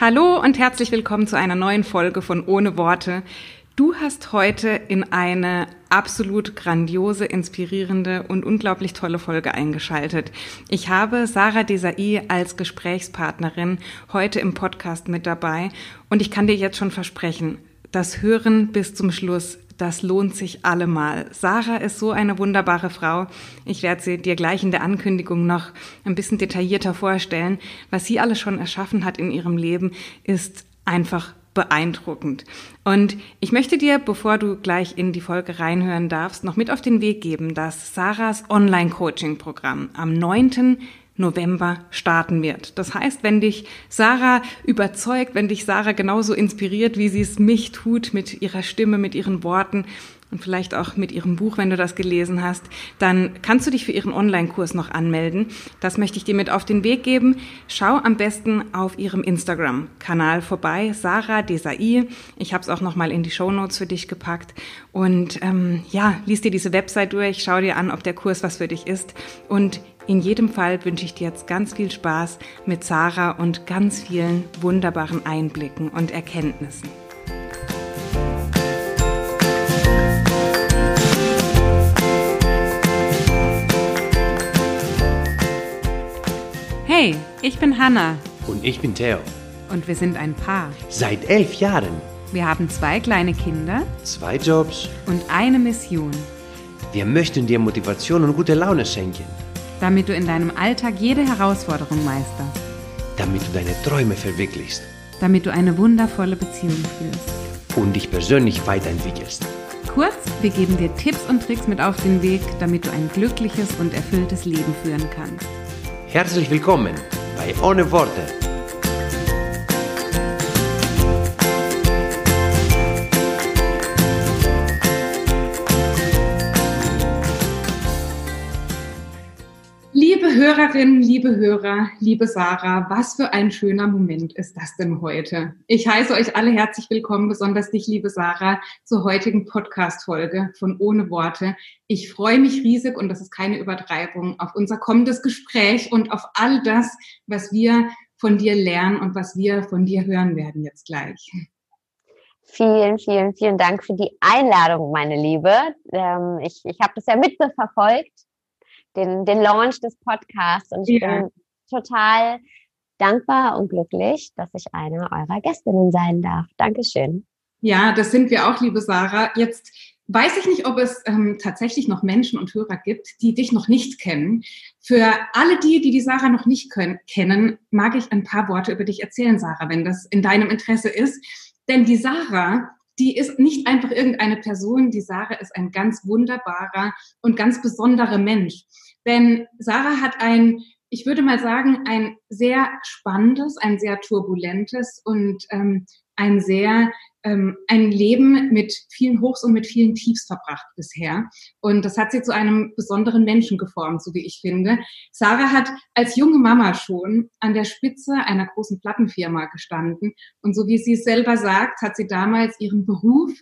Hallo und herzlich willkommen zu einer neuen Folge von Ohne Worte. Du hast heute in eine absolut grandiose, inspirierende und unglaublich tolle Folge eingeschaltet. Ich habe Sarah Desai als Gesprächspartnerin heute im Podcast mit dabei und ich kann dir jetzt schon versprechen, das Hören bis zum Schluss, das lohnt sich allemal. Sarah ist so eine wunderbare Frau. Ich werde sie dir gleich in der Ankündigung noch ein bisschen detaillierter vorstellen. Was sie alles schon erschaffen hat in ihrem Leben, ist einfach beeindruckend. Und ich möchte dir, bevor du gleich in die Folge reinhören darfst, noch mit auf den Weg geben, dass Sarahs Online-Coaching-Programm am 9. November starten wird. Das heißt, wenn dich Sarah überzeugt, wenn dich Sarah genauso inspiriert, wie sie es mich tut, mit ihrer Stimme, mit ihren Worten, und vielleicht auch mit ihrem Buch, wenn du das gelesen hast, dann kannst du dich für ihren Online-Kurs noch anmelden. Das möchte ich dir mit auf den Weg geben. Schau am besten auf ihrem Instagram-Kanal vorbei, Sarah Desai. Ich habe es auch noch mal in die Show Notes für dich gepackt. Und ähm, ja, lies dir diese Website durch, schau dir an, ob der Kurs was für dich ist. Und in jedem Fall wünsche ich dir jetzt ganz viel Spaß mit Sarah und ganz vielen wunderbaren Einblicken und Erkenntnissen. Hey, ich bin Hanna. Und ich bin Theo. Und wir sind ein Paar. Seit elf Jahren. Wir haben zwei kleine Kinder. Zwei Jobs. Und eine Mission. Wir möchten dir Motivation und gute Laune schenken. Damit du in deinem Alltag jede Herausforderung meisterst. Damit du deine Träume verwirklichst. Damit du eine wundervolle Beziehung führst. Und dich persönlich weiterentwickelst. Kurz, wir geben dir Tipps und Tricks mit auf den Weg, damit du ein glückliches und erfülltes Leben führen kannst. Herzlich willkommen bei Ohne Worte. Liebe Hörerinnen, liebe Hörer, liebe Sarah, was für ein schöner Moment ist das denn heute? Ich heiße euch alle herzlich willkommen, besonders dich, liebe Sarah, zur heutigen Podcast-Folge von Ohne Worte. Ich freue mich riesig und das ist keine Übertreibung auf unser kommendes Gespräch und auf all das, was wir von dir lernen und was wir von dir hören werden jetzt gleich. Vielen, vielen, vielen Dank für die Einladung, meine Liebe. Ähm, ich ich habe das ja mitverfolgt den, den Launch des Podcasts. Und ich ja. bin total dankbar und glücklich, dass ich eine eurer Gästinnen sein darf. Dankeschön. Ja, das sind wir auch, liebe Sarah. Jetzt weiß ich nicht, ob es ähm, tatsächlich noch Menschen und Hörer gibt, die dich noch nicht kennen. Für alle die, die die Sarah noch nicht können, kennen, mag ich ein paar Worte über dich erzählen, Sarah, wenn das in deinem Interesse ist. Denn die Sarah die ist nicht einfach irgendeine Person, die Sarah ist ein ganz wunderbarer und ganz besonderer Mensch. Denn Sarah hat ein, ich würde mal sagen, ein sehr spannendes, ein sehr turbulentes und ähm, ein sehr ähm, ein Leben mit vielen Hochs und mit vielen Tiefs verbracht bisher. Und das hat sie zu einem besonderen Menschen geformt, so wie ich finde. Sarah hat als junge Mama schon an der Spitze einer großen Plattenfirma gestanden. Und so wie sie es selber sagt, hat sie damals ihren Beruf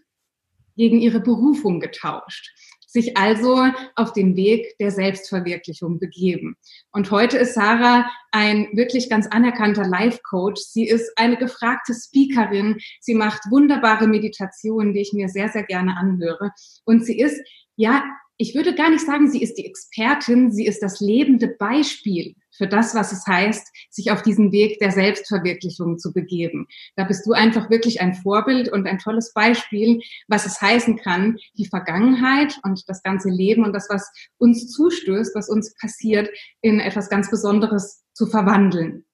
gegen ihre Berufung getauscht sich also auf den Weg der Selbstverwirklichung begeben. Und heute ist Sarah ein wirklich ganz anerkannter Life-Coach. Sie ist eine gefragte Speakerin. Sie macht wunderbare Meditationen, die ich mir sehr, sehr gerne anhöre. Und sie ist, ja, ich würde gar nicht sagen, sie ist die Expertin, sie ist das lebende Beispiel für das, was es heißt, sich auf diesen Weg der Selbstverwirklichung zu begeben. Da bist du einfach wirklich ein Vorbild und ein tolles Beispiel, was es heißen kann, die Vergangenheit und das ganze Leben und das, was uns zustößt, was uns passiert, in etwas ganz Besonderes zu verwandeln.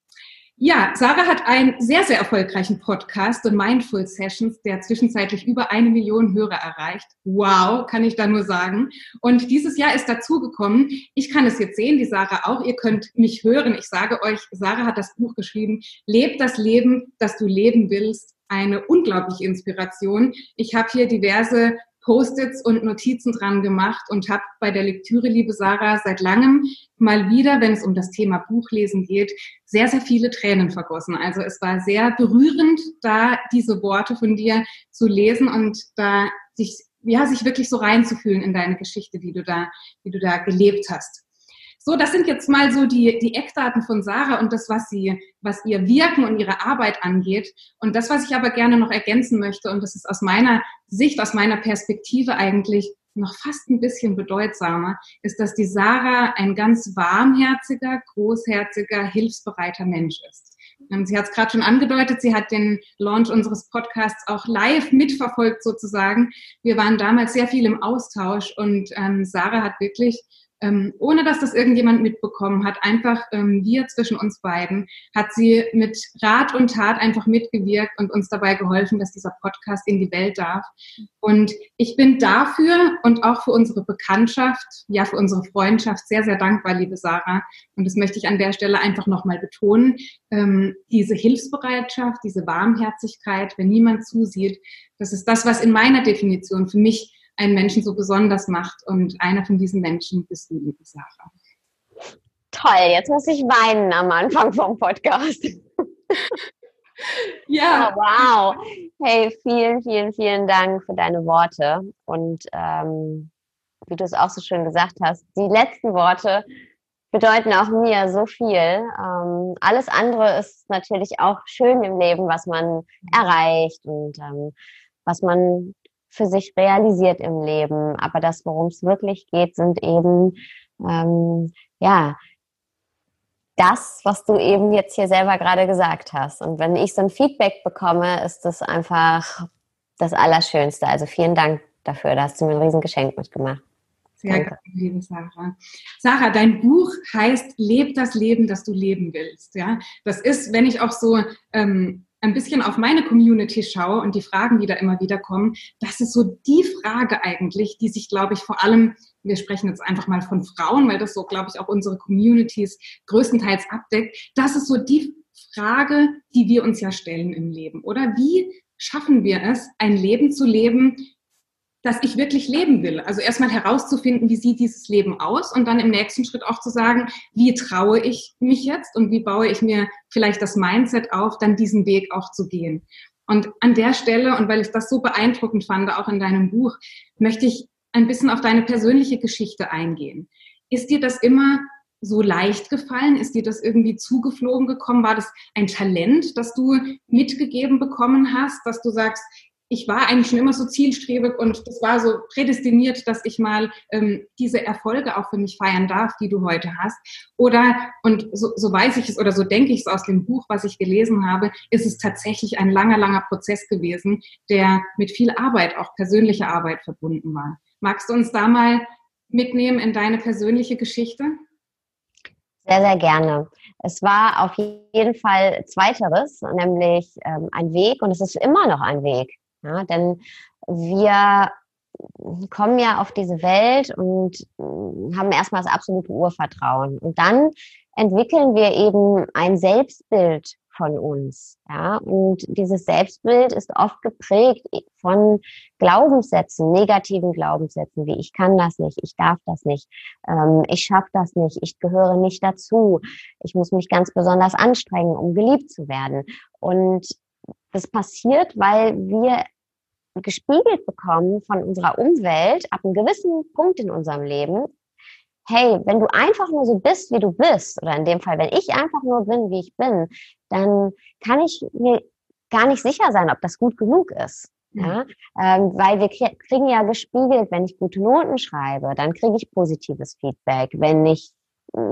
Ja, Sarah hat einen sehr, sehr erfolgreichen Podcast, The Mindful Sessions, der zwischenzeitlich über eine Million Hörer erreicht. Wow, kann ich da nur sagen. Und dieses Jahr ist dazugekommen, ich kann es jetzt sehen, die Sarah auch, ihr könnt mich hören. Ich sage euch, Sarah hat das Buch geschrieben, Leb das Leben, das du leben willst. Eine unglaubliche Inspiration. Ich habe hier diverse Post-its und Notizen dran gemacht und habe bei der Lektüre, liebe Sarah, seit langem mal wieder, wenn es um das Thema Buchlesen geht, sehr, sehr viele Tränen vergossen. Also es war sehr berührend, da diese Worte von dir zu lesen und da sich, ja, sich wirklich so reinzufühlen in deine Geschichte, wie du da, wie du da gelebt hast. So, das sind jetzt mal so die, die Eckdaten von Sarah und das, was sie, was ihr Wirken und ihre Arbeit angeht. Und das, was ich aber gerne noch ergänzen möchte, und das ist aus meiner Sicht, aus meiner Perspektive eigentlich noch fast ein bisschen bedeutsamer, ist, dass die Sarah ein ganz warmherziger, großherziger, hilfsbereiter Mensch ist. Ähm, sie hat es gerade schon angedeutet, sie hat den Launch unseres Podcasts auch live mitverfolgt sozusagen. Wir waren damals sehr viel im Austausch und ähm, Sarah hat wirklich ähm, ohne dass das irgendjemand mitbekommen hat, einfach ähm, wir zwischen uns beiden, hat sie mit Rat und Tat einfach mitgewirkt und uns dabei geholfen, dass dieser Podcast in die Welt darf. Und ich bin dafür und auch für unsere Bekanntschaft, ja für unsere Freundschaft sehr, sehr dankbar, liebe Sarah. Und das möchte ich an der Stelle einfach nochmal betonen. Ähm, diese Hilfsbereitschaft, diese Warmherzigkeit, wenn niemand zusieht, das ist das, was in meiner Definition für mich einen Menschen so besonders macht. Und einer von diesen Menschen bist du, liebe Sarah. Toll, jetzt muss ich weinen am Anfang vom Podcast. Ja. Oh, wow. Hey, vielen, vielen, vielen Dank für deine Worte. Und ähm, wie du es auch so schön gesagt hast, die letzten Worte bedeuten auch mir so viel. Ähm, alles andere ist natürlich auch schön im Leben, was man erreicht und ähm, was man für sich realisiert im Leben. Aber das, worum es wirklich geht, sind eben, ähm, ja, das, was du eben jetzt hier selber gerade gesagt hast. Und wenn ich so ein Feedback bekomme, ist das einfach das Allerschönste. Also vielen Dank dafür. Da hast du mir ein Riesengeschenk mitgemacht. Sehr gerne, liebe Sarah. Sarah, dein Buch heißt Leb das Leben, das du leben willst. Ja, das ist, wenn ich auch so ähm, ein bisschen auf meine Community schaue und die Fragen, die da immer wieder kommen, das ist so die Frage eigentlich, die sich, glaube ich, vor allem, wir sprechen jetzt einfach mal von Frauen, weil das so, glaube ich, auch unsere Communities größtenteils abdeckt. Das ist so die Frage, die wir uns ja stellen im Leben, oder? Wie schaffen wir es, ein Leben zu leben, dass ich wirklich leben will. Also erstmal herauszufinden, wie sieht dieses Leben aus und dann im nächsten Schritt auch zu sagen, wie traue ich mich jetzt und wie baue ich mir vielleicht das Mindset auf, dann diesen Weg auch zu gehen. Und an der Stelle, und weil ich das so beeindruckend fand, auch in deinem Buch, möchte ich ein bisschen auf deine persönliche Geschichte eingehen. Ist dir das immer so leicht gefallen? Ist dir das irgendwie zugeflogen gekommen? War das ein Talent, das du mitgegeben bekommen hast, dass du sagst, ich war eigentlich schon immer so zielstrebig und das war so prädestiniert, dass ich mal ähm, diese Erfolge auch für mich feiern darf, die du heute hast. Oder, und so, so weiß ich es oder so denke ich es aus dem Buch, was ich gelesen habe, ist es tatsächlich ein langer, langer Prozess gewesen, der mit viel Arbeit, auch persönlicher Arbeit verbunden war. Magst du uns da mal mitnehmen in deine persönliche Geschichte? Sehr, sehr gerne. Es war auf jeden Fall zweiteres, nämlich ähm, ein Weg und es ist immer noch ein Weg. Ja, denn wir kommen ja auf diese Welt und mm, haben erstmal das absolute Urvertrauen. Und dann entwickeln wir eben ein Selbstbild von uns. Ja, und dieses Selbstbild ist oft geprägt von Glaubenssätzen, negativen Glaubenssätzen, wie ich kann das nicht, ich darf das nicht, ähm, ich schaffe das nicht, ich gehöre nicht dazu, ich muss mich ganz besonders anstrengen, um geliebt zu werden. Und das passiert, weil wir gespiegelt bekommen von unserer Umwelt ab einem gewissen Punkt in unserem Leben, hey, wenn du einfach nur so bist, wie du bist, oder in dem Fall, wenn ich einfach nur bin, wie ich bin, dann kann ich mir gar nicht sicher sein, ob das gut genug ist. Ja, ähm, weil wir kriegen ja gespiegelt, wenn ich gute Noten schreibe, dann kriege ich positives Feedback. Wenn ich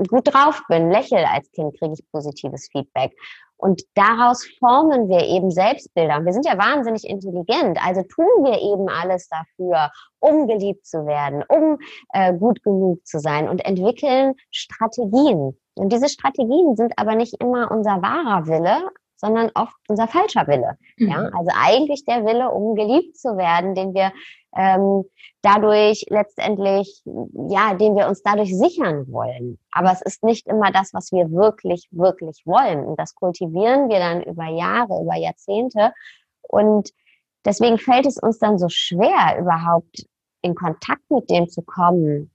gut drauf bin, lächel als Kind, kriege ich positives Feedback. Und daraus formen wir eben Selbstbilder. wir sind ja wahnsinnig intelligent, also tun wir eben alles dafür, um geliebt zu werden, um äh, gut genug zu sein und entwickeln Strategien. Und diese Strategien sind aber nicht immer unser wahrer Wille, sondern oft unser falscher Wille. Mhm. Ja, also eigentlich der Wille, um geliebt zu werden, den wir ähm, dadurch letztendlich, ja, den wir uns dadurch sichern wollen. Aber es ist nicht immer das, was wir wirklich, wirklich wollen. Und das kultivieren wir dann über Jahre, über Jahrzehnte. Und deswegen fällt es uns dann so schwer, überhaupt in Kontakt mit dem zu kommen,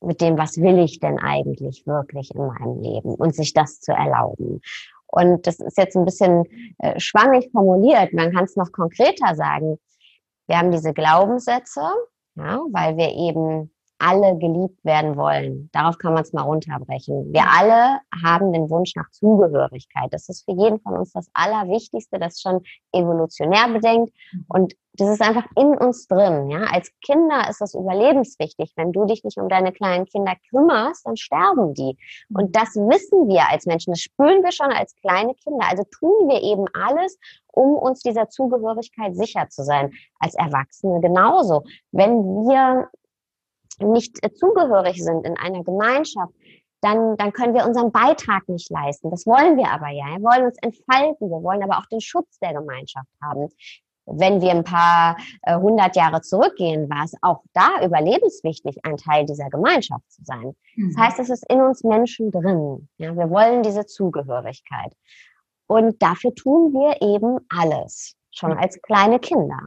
mit dem, was will ich denn eigentlich wirklich in meinem Leben und sich das zu erlauben. Und das ist jetzt ein bisschen äh, schwammig formuliert. Man kann es noch konkreter sagen. Wir haben diese Glaubenssätze, ja, weil wir eben alle geliebt werden wollen. Darauf kann man es mal runterbrechen. Wir alle haben den Wunsch nach Zugehörigkeit. Das ist für jeden von uns das Allerwichtigste, das schon evolutionär bedenkt. Und das ist einfach in uns drin. Ja? Als Kinder ist das überlebenswichtig. Wenn du dich nicht um deine kleinen Kinder kümmerst, dann sterben die. Und das wissen wir als Menschen. Das spüren wir schon als kleine Kinder. Also tun wir eben alles, um uns dieser Zugehörigkeit sicher zu sein. Als Erwachsene genauso. Wenn wir nicht äh, zugehörig sind in einer Gemeinschaft, dann, dann können wir unseren Beitrag nicht leisten. Das wollen wir aber ja. Wir wollen uns entfalten. Wir wollen aber auch den Schutz der Gemeinschaft haben. Wenn wir ein paar äh, hundert Jahre zurückgehen, war es auch da überlebenswichtig, ein Teil dieser Gemeinschaft zu sein. Mhm. Das heißt, es ist in uns Menschen drin. Ja, wir wollen diese Zugehörigkeit. Und dafür tun wir eben alles, schon mhm. als kleine Kinder.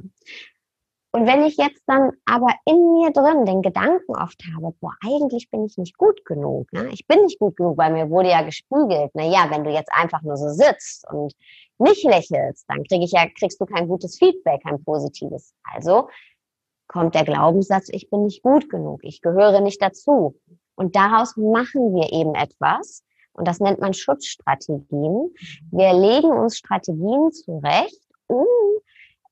Und wenn ich jetzt dann aber in mir drin den Gedanken oft habe, boah, eigentlich bin ich nicht gut genug, ne? ich bin nicht gut genug, weil mir wurde ja gespiegelt, na ja, wenn du jetzt einfach nur so sitzt und nicht lächelst, dann krieg ich ja, kriegst du kein gutes Feedback, kein positives. Also kommt der Glaubenssatz, ich bin nicht gut genug, ich gehöre nicht dazu. Und daraus machen wir eben etwas, und das nennt man Schutzstrategien. Wir legen uns Strategien zurecht, um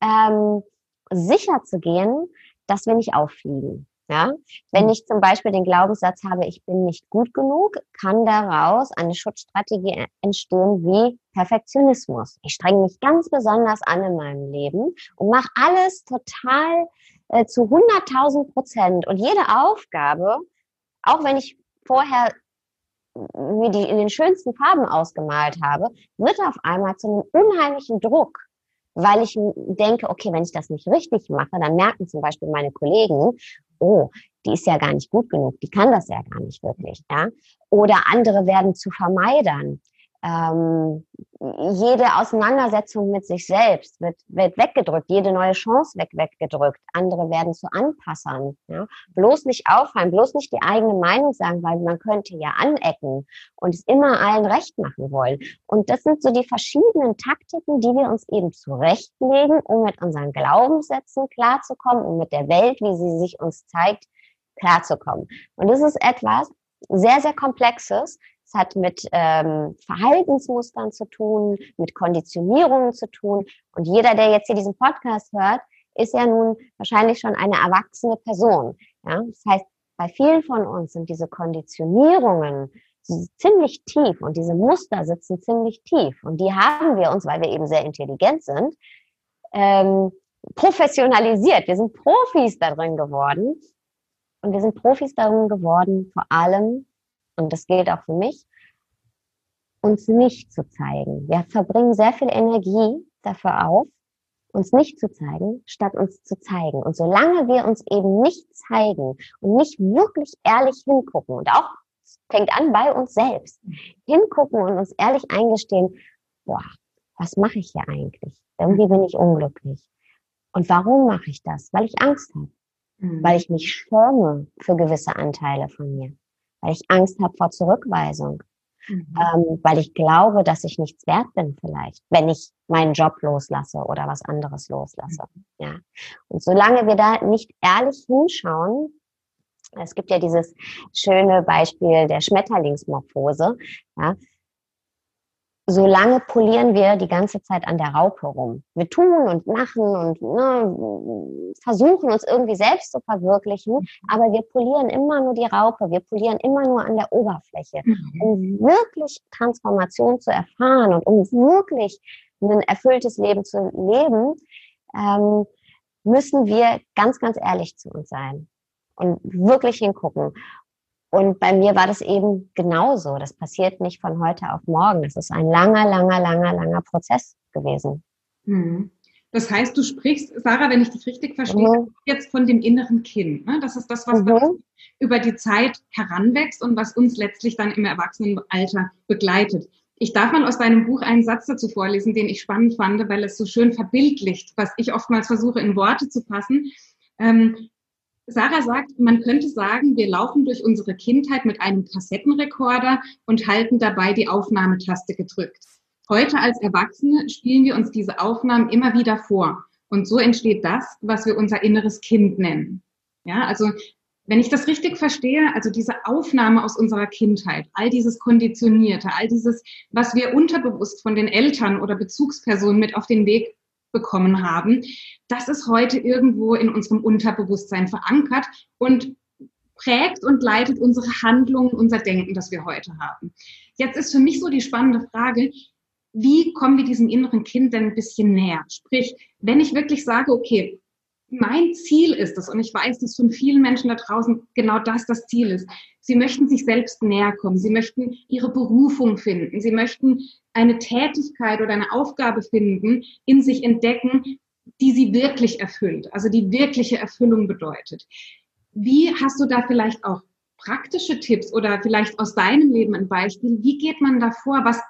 ähm, sicher zu gehen, dass wir nicht auffliegen. Ja, wenn mhm. ich zum Beispiel den Glaubenssatz habe, ich bin nicht gut genug, kann daraus eine Schutzstrategie entstehen wie Perfektionismus. Ich strenge mich ganz besonders an in meinem Leben und mache alles total äh, zu 100.000 Prozent und jede Aufgabe, auch wenn ich vorher mir die in den schönsten Farben ausgemalt habe, wird auf einmal zu einem unheimlichen Druck weil ich denke, okay, wenn ich das nicht richtig mache, dann merken zum Beispiel meine Kollegen, oh, die ist ja gar nicht gut genug, die kann das ja gar nicht wirklich, ja. Oder andere werden zu Vermeidern ähm, jede Auseinandersetzung mit sich selbst wird, wird weggedrückt, jede neue Chance wird weggedrückt. Andere werden zu Anpassern. Ja? Bloß nicht auffallen, bloß nicht die eigene Meinung sagen, weil man könnte ja anecken und es immer allen recht machen wollen. Und das sind so die verschiedenen Taktiken, die wir uns eben zurechtlegen, um mit unseren Glaubenssätzen klarzukommen und mit der Welt, wie sie sich uns zeigt, klarzukommen. Und das ist etwas sehr, sehr Komplexes, es hat mit ähm, Verhaltensmustern zu tun, mit Konditionierungen zu tun. Und jeder, der jetzt hier diesen Podcast hört, ist ja nun wahrscheinlich schon eine erwachsene Person. Ja? Das heißt, bei vielen von uns sind diese Konditionierungen ziemlich tief und diese Muster sitzen ziemlich tief. Und die haben wir uns, weil wir eben sehr intelligent sind, ähm, professionalisiert. Wir sind Profis darin geworden. Und wir sind Profis darin geworden, vor allem und das gilt auch für mich, uns nicht zu zeigen. Wir verbringen sehr viel Energie dafür auf, uns nicht zu zeigen, statt uns zu zeigen. Und solange wir uns eben nicht zeigen und nicht wirklich ehrlich hingucken und auch fängt an bei uns selbst, hingucken und uns ehrlich eingestehen, boah, was mache ich hier eigentlich? Irgendwie bin ich unglücklich. Und warum mache ich das? Weil ich Angst habe. Mhm. Weil ich mich schäme für gewisse Anteile von mir weil ich Angst habe vor Zurückweisung, mhm. ähm, weil ich glaube, dass ich nichts wert bin vielleicht, wenn ich meinen Job loslasse oder was anderes loslasse. Mhm. Ja. Und solange wir da nicht ehrlich hinschauen, es gibt ja dieses schöne Beispiel der Schmetterlingsmorphose, ja, solange polieren wir die ganze Zeit an der Raupe rum. Wir tun und machen und ne, versuchen uns irgendwie selbst zu verwirklichen, mhm. aber wir polieren immer nur die Raupe, wir polieren immer nur an der Oberfläche. Mhm. Um wirklich Transformation zu erfahren und um wirklich ein erfülltes Leben zu leben, ähm, müssen wir ganz, ganz ehrlich zu uns sein und wirklich hingucken. Und bei mir war das eben genauso. Das passiert nicht von heute auf morgen. Das ist ein langer, langer, langer, langer Prozess gewesen. Hm. Das heißt, du sprichst, Sarah, wenn ich dich richtig verstehe, mhm. jetzt von dem inneren Kind. Ne? Das ist das, was mhm. über die Zeit heranwächst und was uns letztlich dann im Erwachsenenalter begleitet. Ich darf mal aus deinem Buch einen Satz dazu vorlesen, den ich spannend fand, weil es so schön verbildlicht, was ich oftmals versuche in Worte zu fassen. Ähm, Sarah sagt, man könnte sagen, wir laufen durch unsere Kindheit mit einem Kassettenrekorder und halten dabei die Aufnahmetaste gedrückt. Heute als Erwachsene spielen wir uns diese Aufnahmen immer wieder vor. Und so entsteht das, was wir unser inneres Kind nennen. Ja, also Wenn ich das richtig verstehe, also diese Aufnahme aus unserer Kindheit, all dieses Konditionierte, all dieses, was wir unterbewusst von den Eltern oder Bezugspersonen mit auf den Weg bekommen haben, das ist heute irgendwo in unserem Unterbewusstsein verankert und prägt und leitet unsere Handlungen, unser Denken, das wir heute haben. Jetzt ist für mich so die spannende Frage, wie kommen wir diesem inneren Kind denn ein bisschen näher? Sprich, wenn ich wirklich sage, okay, mein Ziel ist es, und ich weiß, dass von vielen Menschen da draußen genau das das Ziel ist. Sie möchten sich selbst näher kommen. Sie möchten ihre Berufung finden. Sie möchten eine Tätigkeit oder eine Aufgabe finden, in sich entdecken, die sie wirklich erfüllt, also die wirkliche Erfüllung bedeutet. Wie hast du da vielleicht auch praktische Tipps oder vielleicht aus deinem Leben ein Beispiel? Wie geht man da vor? Was,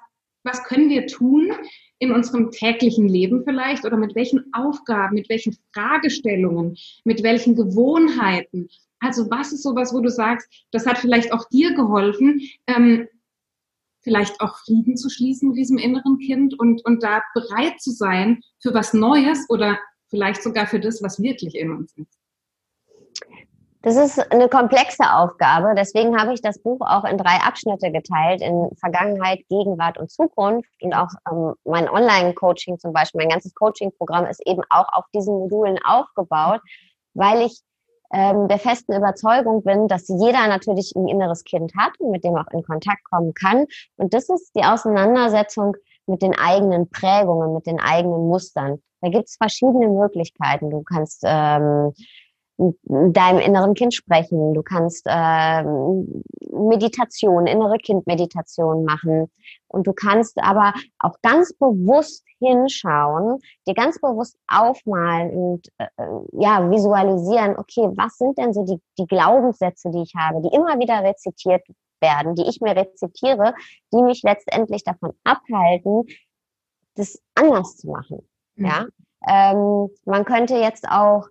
was können wir tun, in unserem täglichen Leben vielleicht oder mit welchen Aufgaben, mit welchen Fragestellungen, mit welchen Gewohnheiten. Also was ist sowas, wo du sagst, das hat vielleicht auch dir geholfen, ähm, vielleicht auch Frieden zu schließen mit diesem inneren Kind und, und da bereit zu sein für was Neues oder vielleicht sogar für das, was wirklich in uns ist. Das ist eine komplexe Aufgabe. Deswegen habe ich das Buch auch in drei Abschnitte geteilt, in Vergangenheit, Gegenwart und Zukunft. Und auch ähm, mein Online-Coaching zum Beispiel, mein ganzes Coaching-Programm ist eben auch auf diesen Modulen aufgebaut, weil ich ähm, der festen Überzeugung bin, dass jeder natürlich ein inneres Kind hat und mit dem auch in Kontakt kommen kann. Und das ist die Auseinandersetzung mit den eigenen Prägungen, mit den eigenen Mustern. Da gibt es verschiedene Möglichkeiten. Du kannst ähm, deinem inneren Kind sprechen. Du kannst äh, Meditation, innere Kindmeditation machen. Und du kannst aber auch ganz bewusst hinschauen, dir ganz bewusst aufmalen und äh, ja, visualisieren, okay, was sind denn so die, die Glaubenssätze, die ich habe, die immer wieder rezitiert werden, die ich mir rezitiere, die mich letztendlich davon abhalten, das anders zu machen. Mhm. Ja, ähm, man könnte jetzt auch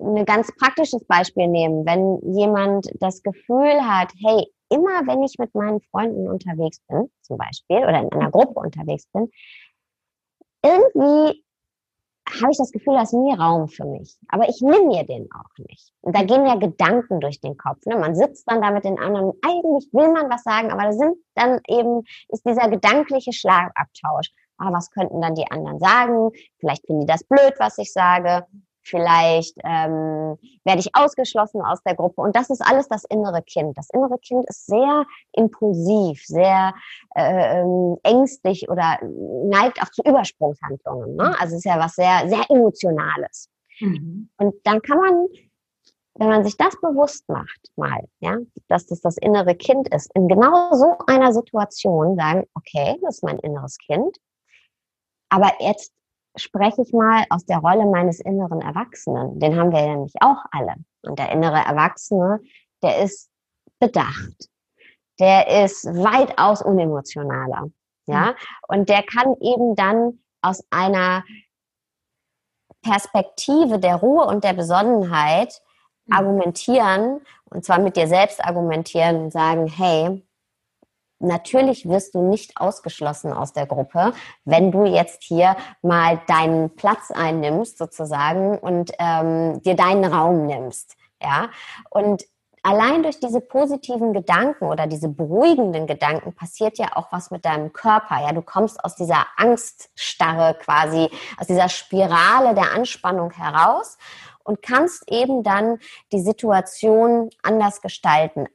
ein ganz praktisches Beispiel nehmen. Wenn jemand das Gefühl hat, hey, immer wenn ich mit meinen Freunden unterwegs bin, zum Beispiel, oder in einer Gruppe unterwegs bin, irgendwie habe ich das Gefühl, da ist nie Raum für mich. Aber ich nehme mir den auch nicht. Und da gehen ja Gedanken durch den Kopf. Ne? Man sitzt dann da mit den anderen. Eigentlich will man was sagen, aber da sind dann eben, ist dieser gedankliche Schlagabtausch. Ah, was könnten dann die anderen sagen? Vielleicht finden die das blöd, was ich sage vielleicht ähm, werde ich ausgeschlossen aus der Gruppe. Und das ist alles das innere Kind. Das innere Kind ist sehr impulsiv, sehr äh, ängstlich oder neigt auch zu Übersprungshandlungen. Ne? Also es ist ja was sehr, sehr Emotionales. Mhm. Und dann kann man, wenn man sich das bewusst macht, mal, ja, dass das das innere Kind ist, in genau so einer Situation sagen, okay, das ist mein inneres Kind. Aber jetzt spreche ich mal aus der Rolle meines inneren Erwachsenen. Den haben wir ja nämlich auch alle. Und der innere Erwachsene, der ist bedacht. Der ist weitaus unemotionaler. Ja, mhm. und der kann eben dann aus einer Perspektive der Ruhe und der Besonnenheit mhm. argumentieren, und zwar mit dir selbst argumentieren und sagen, hey, natürlich wirst du nicht ausgeschlossen aus der Gruppe, wenn du jetzt hier mal deinen Platz einnimmst sozusagen und ähm, dir deinen Raum nimmst. Ja, und allein durch diese positiven Gedanken oder diese beruhigenden Gedanken passiert ja auch was mit deinem Körper. Ja, du kommst aus dieser Angststarre quasi, aus dieser Spirale der Anspannung heraus und kannst eben dann die Situation anders gestalten,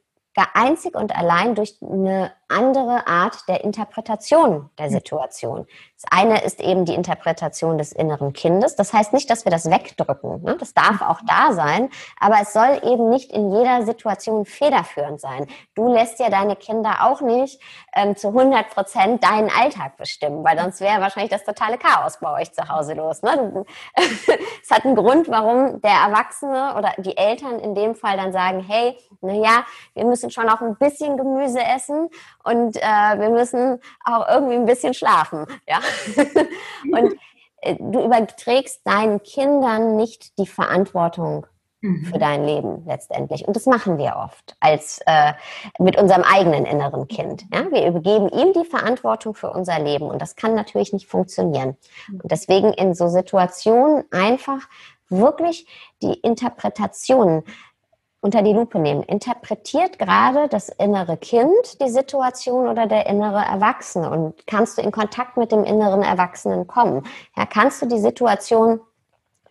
einzig und allein durch eine andere Art der Interpretation der Situation. Das eine ist eben die Interpretation des inneren Kindes. Das heißt nicht, dass wir das wegdrücken. Ne? Das darf auch da sein, aber es soll eben nicht in jeder Situation federführend sein. Du lässt ja deine Kinder auch nicht ähm, zu 100 Prozent deinen Alltag bestimmen, weil sonst wäre wahrscheinlich das totale Chaos bei euch zu Hause los. Ne? es hat einen Grund, warum der Erwachsene oder die Eltern in dem Fall dann sagen, hey, na ja, wir müssen schon auch ein bisschen Gemüse essen und äh, wir müssen auch irgendwie ein bisschen schlafen. Ja? und äh, du überträgst deinen Kindern nicht die Verantwortung mhm. für dein Leben letztendlich. Und das machen wir oft als äh, mit unserem eigenen inneren Kind. Ja? Wir übergeben ihm die Verantwortung für unser Leben und das kann natürlich nicht funktionieren. Und deswegen in so Situationen einfach wirklich die Interpretation unter die Lupe nehmen. Interpretiert gerade das innere Kind die Situation oder der innere Erwachsene? Und kannst du in Kontakt mit dem inneren Erwachsenen kommen? Ja, kannst du die Situation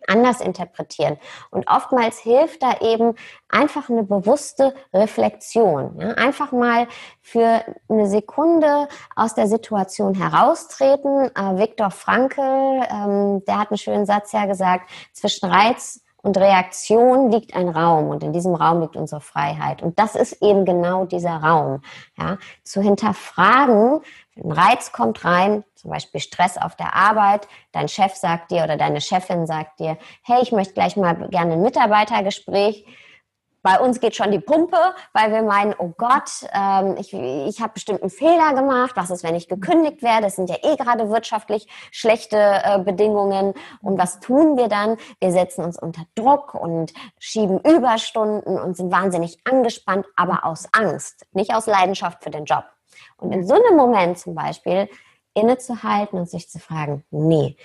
anders interpretieren. Und oftmals hilft da eben einfach eine bewusste Reflexion. Ja? Einfach mal für eine Sekunde aus der Situation heraustreten. Äh, Viktor Frankl, ähm, der hat einen schönen Satz ja gesagt, zwischen Reiz und Reaktion liegt ein Raum und in diesem Raum liegt unsere Freiheit. Und das ist eben genau dieser Raum. Ja, zu hinterfragen, ein Reiz kommt rein, zum Beispiel Stress auf der Arbeit, dein Chef sagt dir oder deine Chefin sagt dir, hey, ich möchte gleich mal gerne ein Mitarbeitergespräch bei uns geht schon die Pumpe, weil wir meinen, oh Gott, ähm, ich, ich habe bestimmt einen Fehler gemacht. Was ist, wenn ich gekündigt werde? Das sind ja eh gerade wirtschaftlich schlechte äh, Bedingungen. Und was tun wir dann? Wir setzen uns unter Druck und schieben Überstunden und sind wahnsinnig angespannt, aber aus Angst, nicht aus Leidenschaft für den Job. Und in so einem Moment zum Beispiel innezuhalten und sich zu fragen, nee,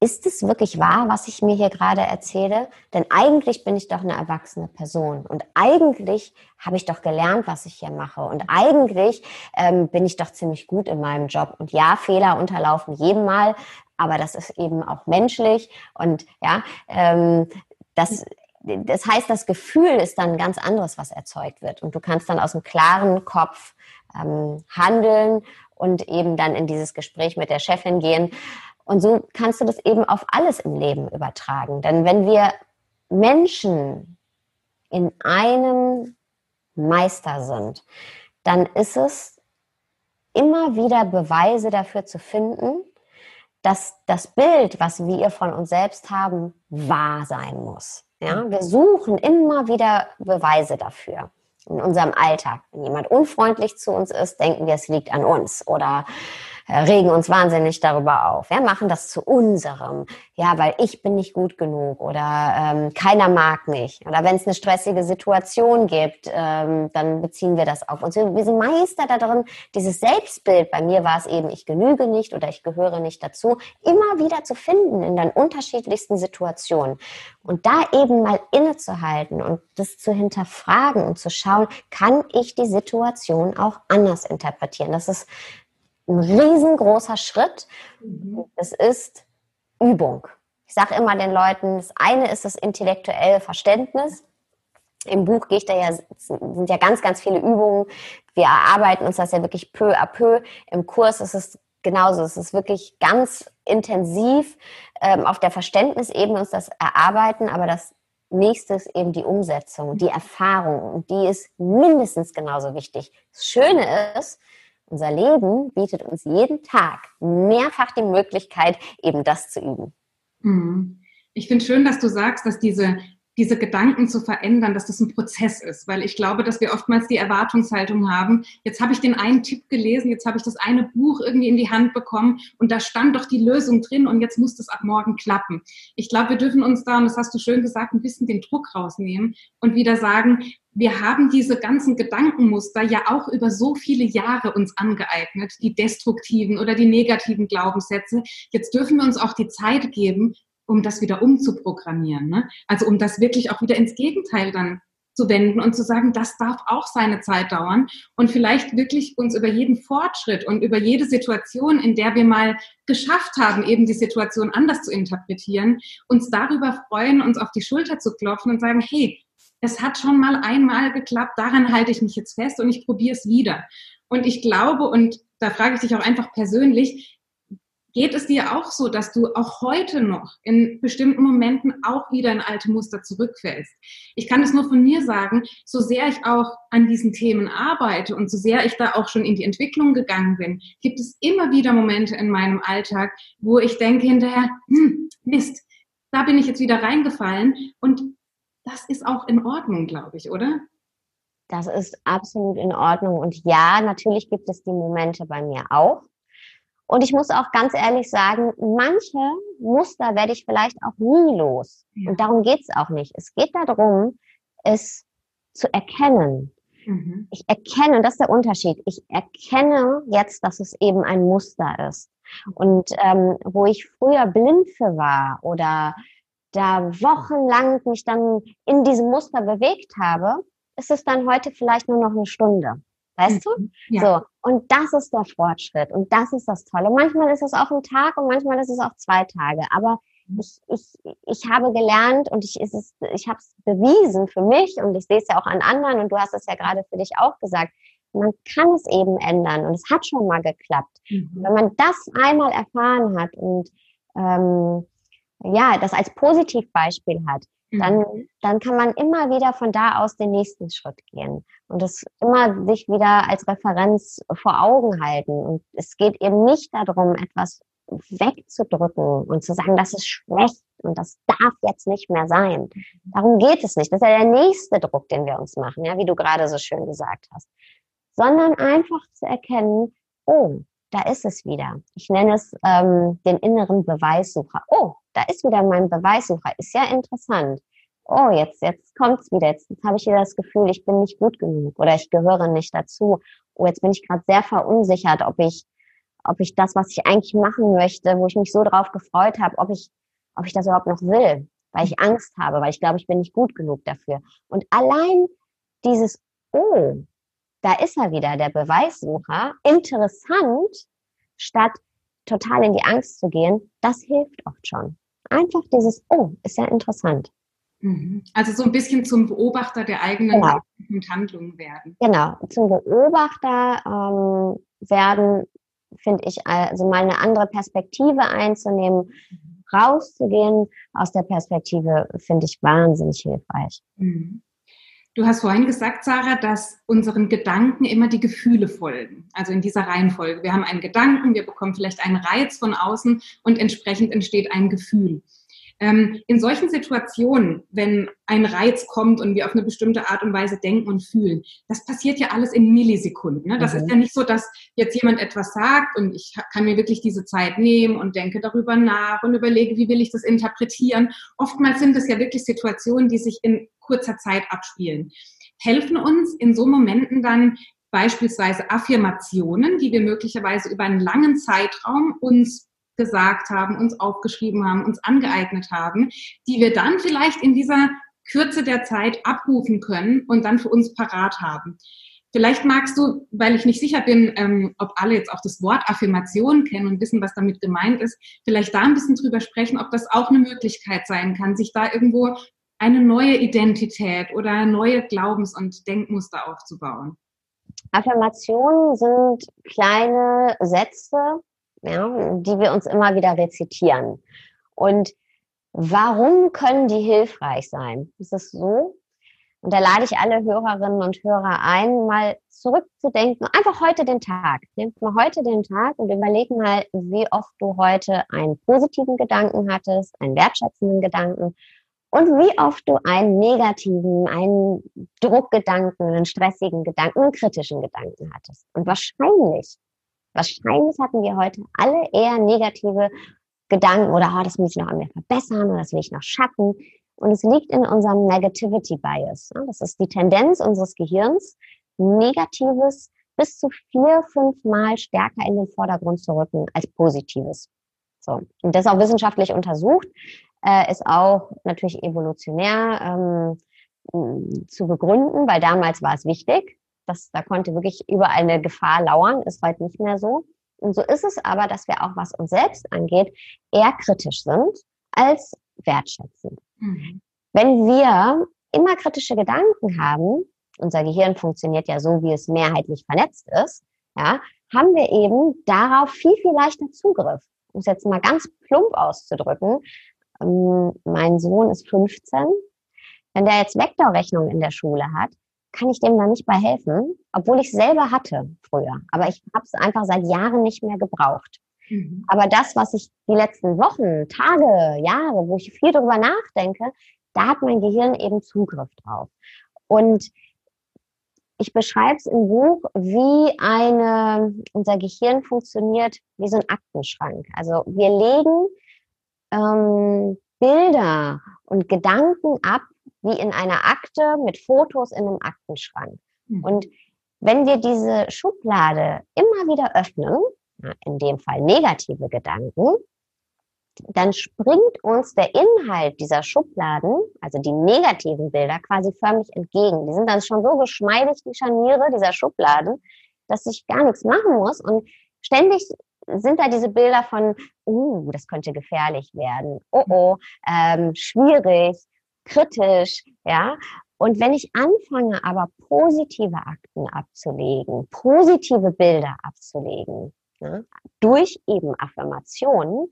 ist es wirklich wahr, was ich mir hier gerade erzähle? Denn eigentlich bin ich doch eine erwachsene Person und eigentlich habe ich doch gelernt, was ich hier mache und eigentlich ähm, bin ich doch ziemlich gut in meinem Job. Und ja, Fehler unterlaufen jedem Mal, aber das ist eben auch menschlich und ja, ähm, das das heißt, das Gefühl ist dann ganz anderes, was erzeugt wird. Und du kannst dann aus einem klaren Kopf ähm, handeln und eben dann in dieses Gespräch mit der Chefin gehen und so kannst du das eben auf alles im Leben übertragen. Denn wenn wir Menschen in einem Meister sind, dann ist es immer wieder Beweise dafür zu finden, dass das Bild, was wir von uns selbst haben, wahr sein muss. Ja, wir suchen immer wieder Beweise dafür in unserem Alltag. Wenn jemand unfreundlich zu uns ist, denken wir, es liegt an uns oder regen uns wahnsinnig darüber auf. Ja, machen das zu unserem. Ja, weil ich bin nicht gut genug oder ähm, keiner mag mich. Oder wenn es eine stressige Situation gibt, ähm, dann beziehen wir das auf uns. Wir sind Meister da drin, dieses Selbstbild, bei mir war es eben, ich genüge nicht oder ich gehöre nicht dazu, immer wieder zu finden in den unterschiedlichsten Situationen. Und da eben mal innezuhalten und das zu hinterfragen und zu schauen, kann ich die Situation auch anders interpretieren? Das ist ein riesengroßer Schritt. Mhm. Es ist Übung. Ich sage immer den Leuten, das eine ist das intellektuelle Verständnis. Im Buch gehe ich da ja, sind ja ganz, ganz viele Übungen. Wir erarbeiten uns das ja wirklich peu à peu. Im Kurs ist es genauso. Es ist wirklich ganz intensiv ähm, auf der Verständnisebene uns das erarbeiten, aber das nächste ist eben die Umsetzung, die Erfahrung. Und die ist mindestens genauso wichtig. Das Schöne ist, unser Leben bietet uns jeden Tag mehrfach die Möglichkeit, eben das zu üben. Mhm. Ich finde schön, dass du sagst, dass diese diese Gedanken zu verändern, dass das ein Prozess ist, weil ich glaube, dass wir oftmals die Erwartungshaltung haben, jetzt habe ich den einen Tipp gelesen, jetzt habe ich das eine Buch irgendwie in die Hand bekommen und da stand doch die Lösung drin und jetzt muss das ab morgen klappen. Ich glaube, wir dürfen uns da, und das hast du schön gesagt, ein bisschen den Druck rausnehmen und wieder sagen, wir haben diese ganzen Gedankenmuster ja auch über so viele Jahre uns angeeignet, die destruktiven oder die negativen Glaubenssätze. Jetzt dürfen wir uns auch die Zeit geben, um das wieder umzuprogrammieren. Ne? Also um das wirklich auch wieder ins Gegenteil dann zu wenden und zu sagen, das darf auch seine Zeit dauern und vielleicht wirklich uns über jeden Fortschritt und über jede Situation, in der wir mal geschafft haben, eben die Situation anders zu interpretieren, uns darüber freuen, uns auf die Schulter zu klopfen und sagen, hey, es hat schon mal einmal geklappt, daran halte ich mich jetzt fest und ich probiere es wieder. Und ich glaube, und da frage ich dich auch einfach persönlich, Geht es dir auch so, dass du auch heute noch in bestimmten Momenten auch wieder in alte Muster zurückfällst? Ich kann es nur von mir sagen, so sehr ich auch an diesen Themen arbeite und so sehr ich da auch schon in die Entwicklung gegangen bin, gibt es immer wieder Momente in meinem Alltag, wo ich denke hinterher, hm, Mist, da bin ich jetzt wieder reingefallen und das ist auch in Ordnung, glaube ich, oder? Das ist absolut in Ordnung. Und ja, natürlich gibt es die Momente bei mir auch. Und ich muss auch ganz ehrlich sagen, manche Muster werde ich vielleicht auch nie los. Ja. Und darum geht es auch nicht. Es geht darum, es zu erkennen. Mhm. Ich erkenne, und das ist der Unterschied, ich erkenne jetzt, dass es eben ein Muster ist. Und ähm, wo ich früher blind für war oder da wochenlang mich dann in diesem Muster bewegt habe, ist es dann heute vielleicht nur noch eine Stunde. Weißt du? Mhm. Ja. So. Und das ist der Fortschritt. Und das ist das Tolle. Manchmal ist es auch ein Tag und manchmal ist es auch zwei Tage. Aber Mhm. ich, ich, ich habe gelernt und ich, ist es, ich habe es bewiesen für mich und ich sehe es ja auch an anderen und du hast es ja gerade für dich auch gesagt. Man kann es eben ändern und es hat schon mal geklappt. Mhm. Wenn man das einmal erfahren hat und ähm, ja, das als Positivbeispiel hat, dann, Mhm. dann kann man immer wieder von da aus den nächsten Schritt gehen und es immer sich wieder als Referenz vor Augen halten. Und es geht eben nicht darum, etwas wegzudrücken und zu sagen, das ist schlecht und das darf jetzt nicht mehr sein. Darum geht es nicht. Das ist ja der nächste Druck, den wir uns machen, ja, wie du gerade so schön gesagt hast. Sondern einfach zu erkennen, oh, da ist es wieder. Ich nenne es ähm, den inneren Beweissucher. Oh, da ist wieder mein Beweissucher. Ist ja interessant. Oh, jetzt, jetzt kommt's wieder. Jetzt, jetzt habe ich wieder das Gefühl, ich bin nicht gut genug oder ich gehöre nicht dazu. Oh, jetzt bin ich gerade sehr verunsichert, ob ich, ob ich das, was ich eigentlich machen möchte, wo ich mich so drauf gefreut habe, ob ich, ob ich das überhaupt noch will, weil ich Angst habe, weil ich glaube, ich bin nicht gut genug dafür. Und allein dieses Oh, da ist er wieder, der Beweissucher, interessant, statt total in die Angst zu gehen, das hilft oft schon. Einfach dieses, oh, ist ja interessant. Mhm. Also so ein bisschen zum Beobachter der eigenen Genau. Handlungen werden. Genau, zum Beobachter ähm, werden, finde ich, also mal eine andere Perspektive einzunehmen, rauszugehen aus der Perspektive, finde ich wahnsinnig hilfreich. Mhm. Du hast vorhin gesagt, Sarah, dass unseren Gedanken immer die Gefühle folgen. Also in dieser Reihenfolge. Wir haben einen Gedanken, wir bekommen vielleicht einen Reiz von außen und entsprechend entsteht ein Gefühl. Ähm, in solchen Situationen, wenn ein Reiz kommt und wir auf eine bestimmte Art und Weise denken und fühlen, das passiert ja alles in Millisekunden. Ne? Das Mhm. ist ja nicht so, dass jetzt jemand etwas sagt und ich kann mir wirklich diese Zeit nehmen und denke darüber nach und überlege, wie will ich das interpretieren. Oftmals sind es ja wirklich Situationen, die sich in kurzer Zeit abspielen. Helfen uns in so Momenten dann beispielsweise Affirmationen, die wir möglicherweise über einen langen Zeitraum uns gesagt haben, uns aufgeschrieben haben, uns angeeignet haben, die wir dann vielleicht in dieser Kürze der Zeit abrufen können und dann für uns parat haben. Vielleicht magst du, weil ich nicht sicher bin, ähm, ob alle jetzt auch das Wort Affirmation kennen und wissen, was damit gemeint ist, vielleicht da ein bisschen drüber sprechen, ob das auch eine Möglichkeit sein kann, sich da irgendwo eine neue Identität oder neue Glaubens- und Denkmuster aufzubauen. Affirmationen sind kleine Sätze, ja, die wir uns immer wieder rezitieren. Und warum können die hilfreich sein? Es ist so, und da lade ich alle Hörerinnen und Hörer ein, mal zurückzudenken, einfach heute den Tag. Nehmt mal heute den Tag und überleg mal, wie oft du heute einen positiven Gedanken hattest, einen wertschätzenden Gedanken und wie oft du einen negativen, einen Druckgedanken, einen stressigen Gedanken, einen kritischen Gedanken hattest. Und wahrscheinlich, wahrscheinlich hatten wir heute alle eher negative Gedanken oder, oh, das muss ich noch an mir verbessern oder das will ich noch schaffen. Und es liegt in unserem Negativity Bias. Das ist die Tendenz unseres Gehirns, Negatives bis zu vier, fünf Mal stärker in den Vordergrund zu rücken als Positives. So. Und das ist auch wissenschaftlich untersucht, äh, ist auch natürlich evolutionär ähm, zu begründen, weil damals war es wichtig. Das, da konnte wirklich überall eine Gefahr lauern, ist heute nicht mehr so. Und so ist es aber, dass wir auch, was uns selbst angeht, eher kritisch sind als wertschätzend. Mhm. Wenn wir immer kritische Gedanken haben, unser Gehirn funktioniert ja so, wie es mehrheitlich vernetzt ist, ja, haben wir eben darauf viel, viel leichter Zugriff. Um es jetzt mal ganz plump auszudrücken, ähm, mein Sohn ist 15. Wenn der jetzt Vektorrechnung in der Schule hat, kann ich dem da nicht bei helfen, obwohl ich es selber hatte früher. Aber ich habe es einfach seit Jahren nicht mehr gebraucht. Mhm. Aber das, was ich die letzten Wochen, Tage, Jahre, wo ich viel drüber nachdenke, da hat mein Gehirn eben Zugriff drauf. Und ich beschreibe es im Buch, wie eine, unser Gehirn funktioniert wie so ein Aktenschrank. Also wir legen ähm, Bilder und Gedanken ab, wie in einer Akte mit Fotos in einem Aktenschrank. Mhm. Und wenn wir diese Schublade immer wieder öffnen, in dem Fall negative Gedanken, dann springt uns der Inhalt dieser Schubladen, also die negativen Bilder, quasi förmlich entgegen. Die sind dann schon so geschmeidig, die Scharniere dieser Schubladen, dass ich gar nichts machen muss. Und ständig sind da diese Bilder von, uh, das könnte gefährlich werden, oh oh, ähm, schwierig, kritisch, ja. Und wenn ich anfange, aber positive Akten abzulegen, positive Bilder abzulegen, ja, durch eben Affirmationen,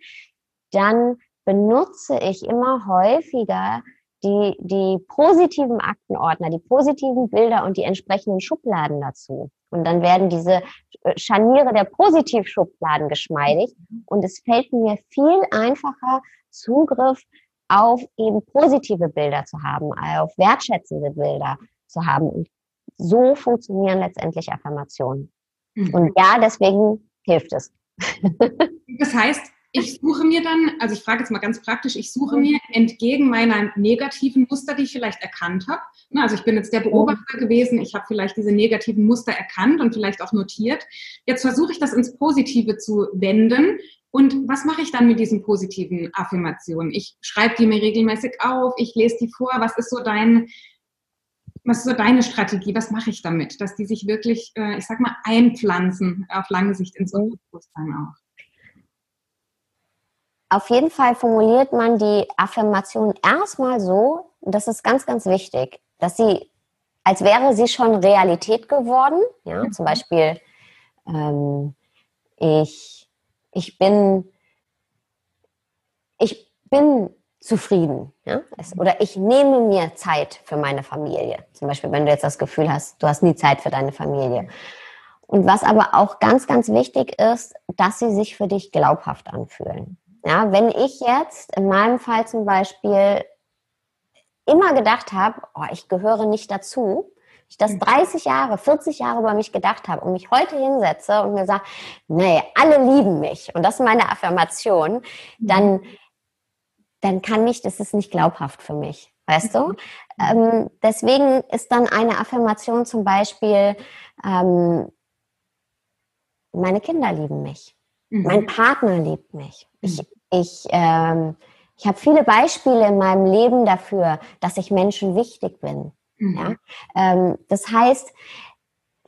dann benutze ich immer häufiger die, die positiven Aktenordner, die positiven Bilder und die entsprechenden Schubladen dazu. Und dann werden diese äh, Scharniere der Positivschubladen geschmeidig und es fällt mir viel einfacher, Zugriff auf eben positive Bilder zu haben, auf wertschätzende Bilder zu haben. Und so funktionieren letztendlich Affirmationen. Mhm. Und ja, deswegen hilft es. Das heißt, ich suche mir dann, also ich frage jetzt mal ganz praktisch, ich suche mir entgegen meiner negativen Muster, die ich vielleicht erkannt habe. Also ich bin jetzt der Beobachter gewesen, ich habe vielleicht diese negativen Muster erkannt und vielleicht auch notiert. Jetzt versuche ich das ins Positive zu wenden. Und was mache ich dann mit diesen positiven Affirmationen? Ich schreibe die mir regelmäßig auf, ich lese die vor. Was ist so dein, was ist so deine Strategie? Was mache ich damit, dass die sich wirklich, äh, ich sag mal, einpflanzen auf lange Sicht ins. Unterbewusstsein auch? Auf jeden Fall formuliert man die Affirmation erstmal so, das ist ganz, ganz wichtig, dass sie, als wäre sie schon Realität geworden. Ja, zum Beispiel, ähm, ich, ich bin, ich bin zufrieden. Ja? oder ich nehme mir Zeit für meine Familie. Zum Beispiel, wenn du jetzt das Gefühl hast, du hast nie Zeit für deine Familie. Und was aber auch ganz, ganz wichtig ist, dass sie sich für dich glaubhaft anfühlen. Ja, wenn ich jetzt in meinem Fall zum Beispiel immer gedacht habe, oh, ich gehöre nicht dazu, ich das 30 mhm. Jahre, 40 Jahre über mich gedacht habe und mich heute hinsetze und mir sage, nee, alle lieben mich und das ist meine Affirmation, mhm. dann, dann kann ich, das ist nicht glaubhaft für mich. Weißt du? Mhm. Ähm, deswegen ist dann eine Affirmation zum Beispiel, ähm, meine Kinder lieben mich. Mhm. Mein Partner liebt mich. Ich, mhm. ich, ähm, ich habe viele Beispiele in meinem Leben dafür, dass ich Menschen wichtig bin. Mhm. Ja? Ähm, das heißt,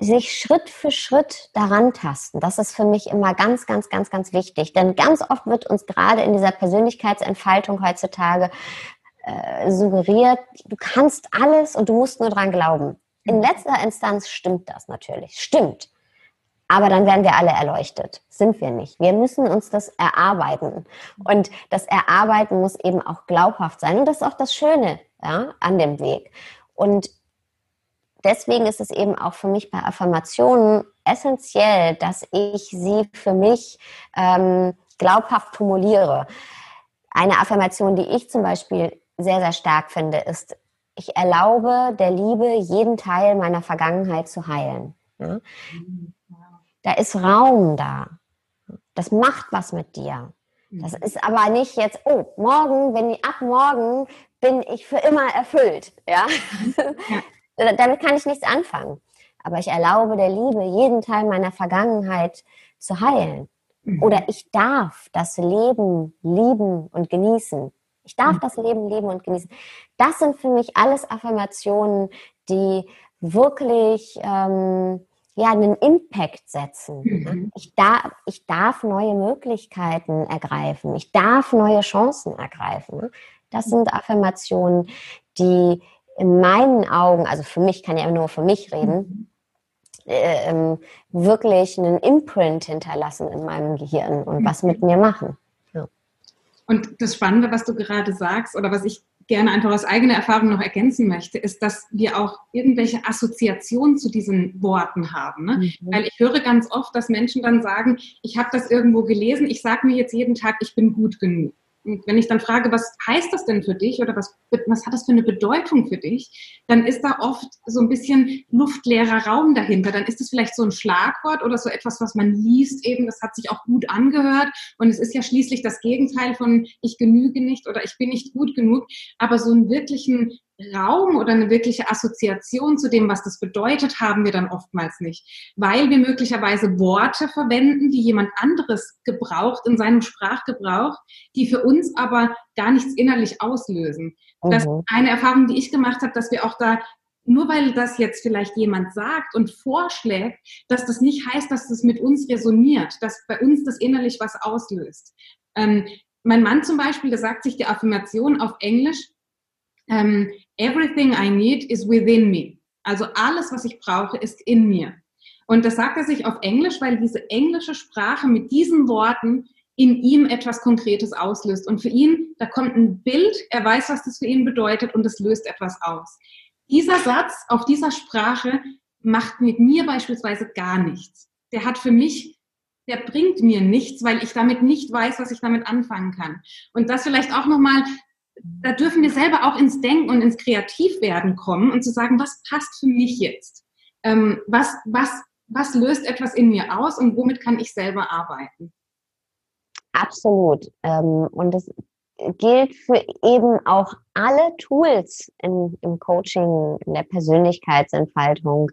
sich Schritt für Schritt daran tasten, das ist für mich immer ganz, ganz, ganz, ganz wichtig. Denn ganz oft wird uns gerade in dieser Persönlichkeitsentfaltung heutzutage äh, suggeriert, du kannst alles und du musst nur dran glauben. In mhm. letzter Instanz stimmt das natürlich. Stimmt. Aber dann werden wir alle erleuchtet. Sind wir nicht. Wir müssen uns das erarbeiten. Und das Erarbeiten muss eben auch glaubhaft sein. Und das ist auch das Schöne ja, an dem Weg. Und deswegen ist es eben auch für mich bei Affirmationen essentiell, dass ich sie für mich ähm, glaubhaft formuliere. Eine Affirmation, die ich zum Beispiel sehr, sehr stark finde, ist, ich erlaube der Liebe, jeden Teil meiner Vergangenheit zu heilen. Ja? Da ist Raum da. Das macht was mit dir. Das mhm. ist aber nicht jetzt, oh, morgen, wenn ich, ab morgen bin ich für immer erfüllt. Ja? ja. Damit kann ich nichts anfangen. Aber ich erlaube der Liebe, jeden Teil meiner Vergangenheit zu heilen. Mhm. Oder ich darf das Leben lieben und genießen. Ich darf mhm. das Leben lieben und genießen. Das sind für mich alles Affirmationen, die wirklich ähm, ja, einen Impact setzen. Mhm. Ich, darf, ich darf neue Möglichkeiten ergreifen. Ich darf neue Chancen ergreifen. Das sind Affirmationen, die in meinen Augen, also für mich kann ja nur für mich reden, mhm. äh, wirklich einen Imprint hinterlassen in meinem Gehirn und was mit mir machen. Ja. Und das Spannende, was du gerade sagst, oder was ich gerne einfach aus eigener Erfahrung noch ergänzen möchte, ist, dass wir auch irgendwelche Assoziationen zu diesen Worten haben. Ne? Mhm. Weil ich höre ganz oft, dass Menschen dann sagen, ich habe das irgendwo gelesen, ich sage mir jetzt jeden Tag, ich bin gut genug. Und wenn ich dann frage, was heißt das denn für dich oder was, was hat das für eine Bedeutung für dich, dann ist da oft so ein bisschen luftleerer Raum dahinter. Dann ist es vielleicht so ein Schlagwort oder so etwas, was man liest eben, das hat sich auch gut angehört. Und es ist ja schließlich das Gegenteil von ich genüge nicht oder ich bin nicht gut genug. Aber so einen wirklichen Raum oder eine wirkliche Assoziation zu dem, was das bedeutet, haben wir dann oftmals nicht, weil wir möglicherweise Worte verwenden, die jemand anderes gebraucht in seinem Sprachgebrauch, die für uns aber gar nichts innerlich auslösen. Mhm. Das ist eine Erfahrung, die ich gemacht habe, dass wir auch da nur weil das jetzt vielleicht jemand sagt und vorschlägt, dass das nicht heißt, dass das mit uns resoniert, dass bei uns das innerlich was auslöst. Ähm, mein Mann zum Beispiel, der sagt sich die Affirmation auf Englisch, ähm, everything I need is within me. Also alles, was ich brauche, ist in mir. Und das sagt er sich auf Englisch, weil diese englische Sprache mit diesen Worten in ihm etwas Konkretes auslöst. Und für ihn, da kommt ein Bild, er weiß, was das für ihn bedeutet und es löst etwas aus. Dieser Satz auf dieser Sprache macht mit mir beispielsweise gar nichts. Der hat für mich, der bringt mir nichts, weil ich damit nicht weiß, was ich damit anfangen kann. Und das vielleicht auch nochmal, da dürfen wir selber auch ins Denken und ins Kreativwerden kommen und zu sagen, was passt für mich jetzt? Ähm, was, was, was löst etwas in mir aus und womit kann ich selber arbeiten? Absolut. Ähm, und das gilt für eben auch alle Tools in, im Coaching, in der Persönlichkeitsentfaltung.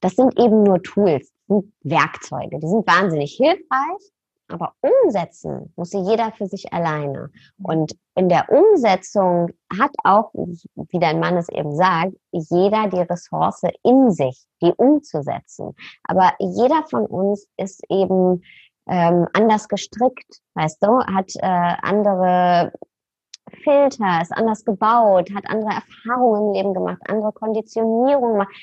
Das sind eben nur Tools, sind Werkzeuge. Die sind wahnsinnig hilfreich, aber umsetzen muss sie jeder für sich alleine. Und in der Umsetzung hat auch, wie dein Mann es eben sagt, jeder die Ressource in sich, die umzusetzen. Aber jeder von uns ist eben ähm, anders gestrickt, weißt du, hat äh, andere Filter, ist anders gebaut, hat andere Erfahrungen im Leben gemacht, andere Konditionierungen gemacht.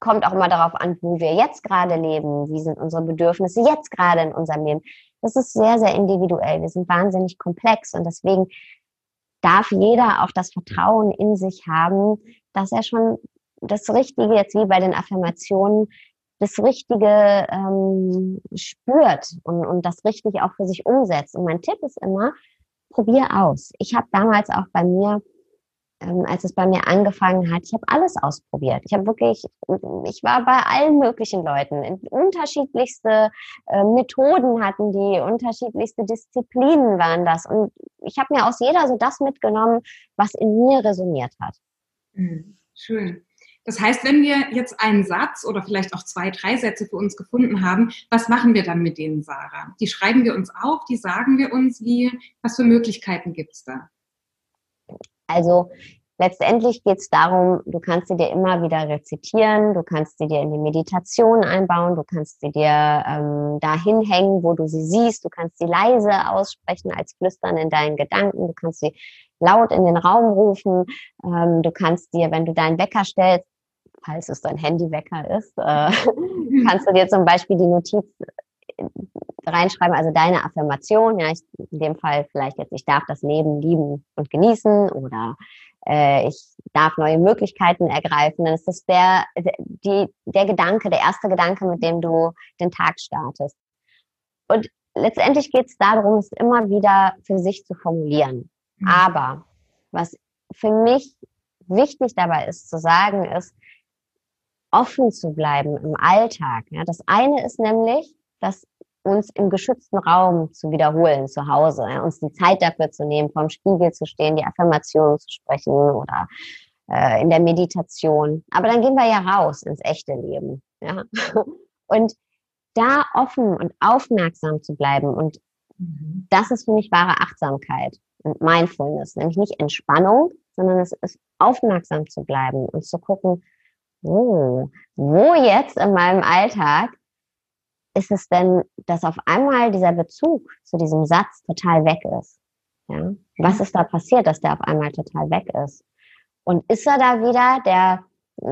Kommt auch immer darauf an, wo wir jetzt gerade leben, wie sind unsere Bedürfnisse jetzt gerade in unserem Leben. Das ist sehr, sehr individuell. Wir sind wahnsinnig komplex und deswegen darf jeder auch das Vertrauen in sich haben, dass er schon das Richtige jetzt wie bei den Affirmationen das Richtige ähm, spürt und, und das richtig auch für sich umsetzt. Und mein Tipp ist immer, probier aus. Ich habe damals auch bei mir, ähm, als es bei mir angefangen hat, ich habe alles ausprobiert. Ich habe wirklich, ich war bei allen möglichen Leuten. Unterschiedlichste äh, Methoden hatten die, unterschiedlichste Disziplinen waren das. Und ich habe mir aus jeder so das mitgenommen, was in mir resoniert hat. Mhm. Schön. Das heißt, wenn wir jetzt einen Satz oder vielleicht auch zwei, drei Sätze für uns gefunden haben, was machen wir dann mit denen, Sarah? Die schreiben wir uns auf, die sagen wir uns, wie, was für Möglichkeiten gibt es da? Also letztendlich geht es darum, du kannst sie dir immer wieder rezitieren, du kannst sie dir in die Meditation einbauen, du kannst sie dir ähm, dahin hängen, wo du sie siehst, du kannst sie leise aussprechen als Flüstern in deinen Gedanken, du kannst sie laut in den Raum rufen, ähm, du kannst dir, wenn du deinen Wecker stellst, falls es dein Handywecker ist, äh, kannst du dir zum Beispiel die Notiz reinschreiben, also deine Affirmation, ja, ich, in dem Fall vielleicht jetzt, ich darf das Leben lieben und genießen oder äh, ich darf neue Möglichkeiten ergreifen, dann ist das der, die, der Gedanke, der erste Gedanke, mit dem du den Tag startest. Und letztendlich geht es darum, es immer wieder für sich zu formulieren. Mhm. Aber was für mich wichtig dabei ist zu sagen, ist, offen zu bleiben im Alltag. Ja, das eine ist nämlich, dass uns im geschützten Raum zu wiederholen zu Hause, uns die Zeit dafür zu nehmen, vorm Spiegel zu stehen, die Affirmationen zu sprechen oder äh, in der Meditation. Aber dann gehen wir ja raus ins echte Leben. Ja? Und da offen und aufmerksam zu bleiben und mhm. das ist für mich wahre Achtsamkeit und Mindfulness, nämlich nicht Entspannung, sondern es ist aufmerksam zu bleiben und zu gucken, oh, wo jetzt in meinem Alltag ist es denn, dass auf einmal dieser Bezug zu diesem Satz total weg ist? Ja? Was ist da passiert, dass der auf einmal total weg ist? Und ist er da wieder der,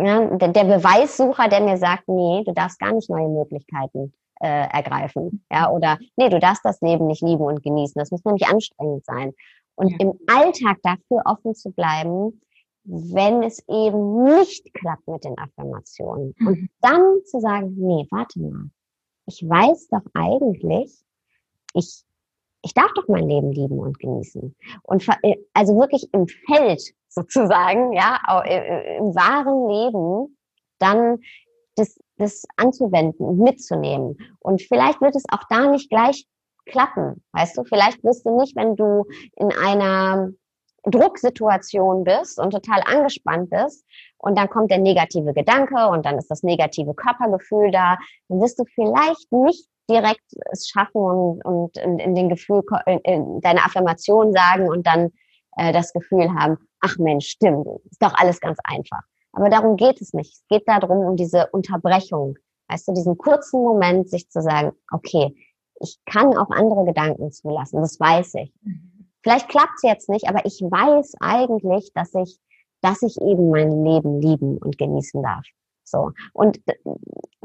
ja, der, der Beweissucher, der mir sagt, nee, du darfst gar nicht neue Möglichkeiten äh, ergreifen. Ja, oder nee, du darfst das Leben nicht lieben und genießen. Das muss nämlich anstrengend sein. Und ja. im Alltag dafür offen zu bleiben, wenn es eben nicht klappt mit den Affirmationen. Mhm. Und dann zu sagen, nee, warte mal, ich weiß doch eigentlich, ich, ich darf doch mein Leben lieben und genießen. Und äh, also wirklich im Feld sozusagen, ja, im wahren Leben, dann das, das anzuwenden und mitzunehmen. Und vielleicht wird es auch da nicht gleich klappen, weißt du? Vielleicht wirst du nicht, wenn du in einer Drucksituation bist und total angespannt bist und dann kommt der negative Gedanke und dann ist das negative Körpergefühl da, dann wirst du vielleicht nicht direkt es schaffen und, und in, in den Gefühl, in, in deine Affirmation sagen und dann äh, das Gefühl haben, ach Mensch, stimmt, ist doch alles ganz einfach. Aber darum geht es nicht. Es geht darum, um diese Unterbrechung. Weißt du, diesen kurzen Moment, sich zu sagen, okay, ich kann auch andere Gedanken zulassen, das weiß ich. Vielleicht klappt es jetzt nicht, aber ich weiß eigentlich, dass ich, dass ich eben mein Leben lieben und genießen darf. So. Und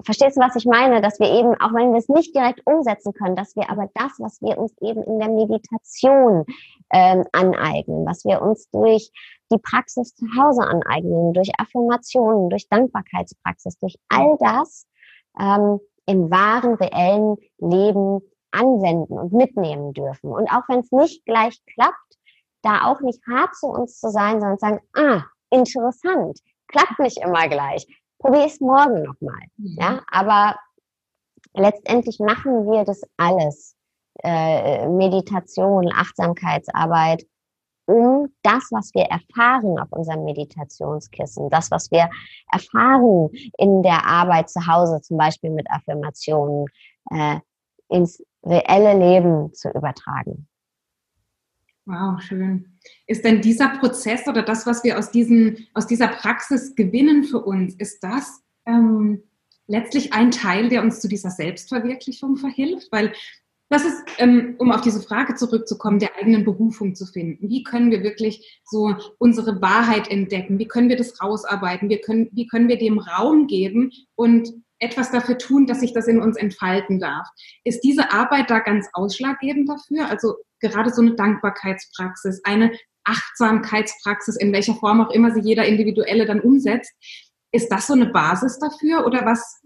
verstehst du, was ich meine? Dass wir eben, auch wenn wir es nicht direkt umsetzen können, dass wir aber das, was wir uns eben in der Meditation ähm, aneignen, was wir uns durch die Praxis zu Hause aneignen, durch Affirmationen, durch Dankbarkeitspraxis, durch all das ähm, im wahren, reellen Leben anwenden und mitnehmen dürfen. Und auch wenn es nicht gleich klappt, da auch nicht hart zu uns zu sein, sondern zu sagen, ah, interessant, klappt nicht immer gleich probiere es morgen nochmal. Mhm. Ja, aber letztendlich machen wir das alles. Äh, Meditation, Achtsamkeitsarbeit, um das, was wir erfahren auf unserem Meditationskissen, das, was wir erfahren in der Arbeit zu Hause, zum Beispiel mit Affirmationen, äh, ins reelle Leben zu übertragen. Wow, schön. Ist denn dieser Prozess oder das, was wir aus, diesen, aus dieser Praxis gewinnen für uns, ist das ähm, letztlich ein Teil, der uns zu dieser Selbstverwirklichung verhilft? Weil das ist, ähm, um auf diese Frage zurückzukommen, der eigenen Berufung zu finden. Wie können wir wirklich so unsere Wahrheit entdecken? Wie können wir das rausarbeiten? Wie können, wie können wir dem Raum geben und etwas dafür tun, dass sich das in uns entfalten darf? Ist diese Arbeit da ganz ausschlaggebend dafür? Also gerade so eine Dankbarkeitspraxis, eine Achtsamkeitspraxis, in welcher Form auch immer sie jeder Individuelle dann umsetzt. Ist das so eine Basis dafür oder was,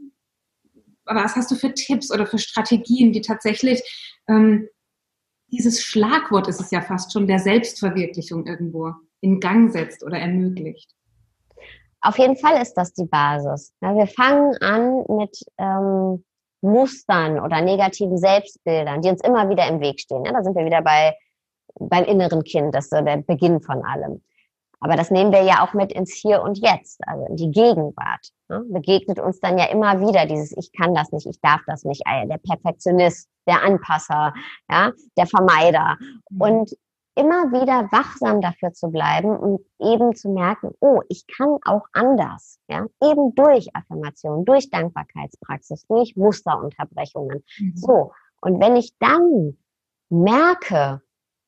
was hast du für Tipps oder für Strategien, die tatsächlich ähm, dieses Schlagwort ist es ja fast schon der Selbstverwirklichung irgendwo in Gang setzt oder ermöglicht? Auf jeden Fall ist das die Basis. Ja, wir fangen an mit ähm, Mustern oder negativen Selbstbildern, die uns immer wieder im Weg stehen. Ja, da sind wir wieder bei, beim inneren Kind, das ist so der Beginn von allem. Aber das nehmen wir ja auch mit ins Hier und Jetzt, also in die Gegenwart. Ne? Begegnet uns dann ja immer wieder dieses Ich kann das nicht, ich darf das nicht, der Perfektionist, der Anpasser, ja, der Vermeider. Mhm. Und immer wieder wachsam dafür zu bleiben und eben zu merken, oh, ich kann auch anders, ja, eben durch Affirmation, durch Dankbarkeitspraxis, durch Musterunterbrechungen. Mhm. So. Und wenn ich dann merke,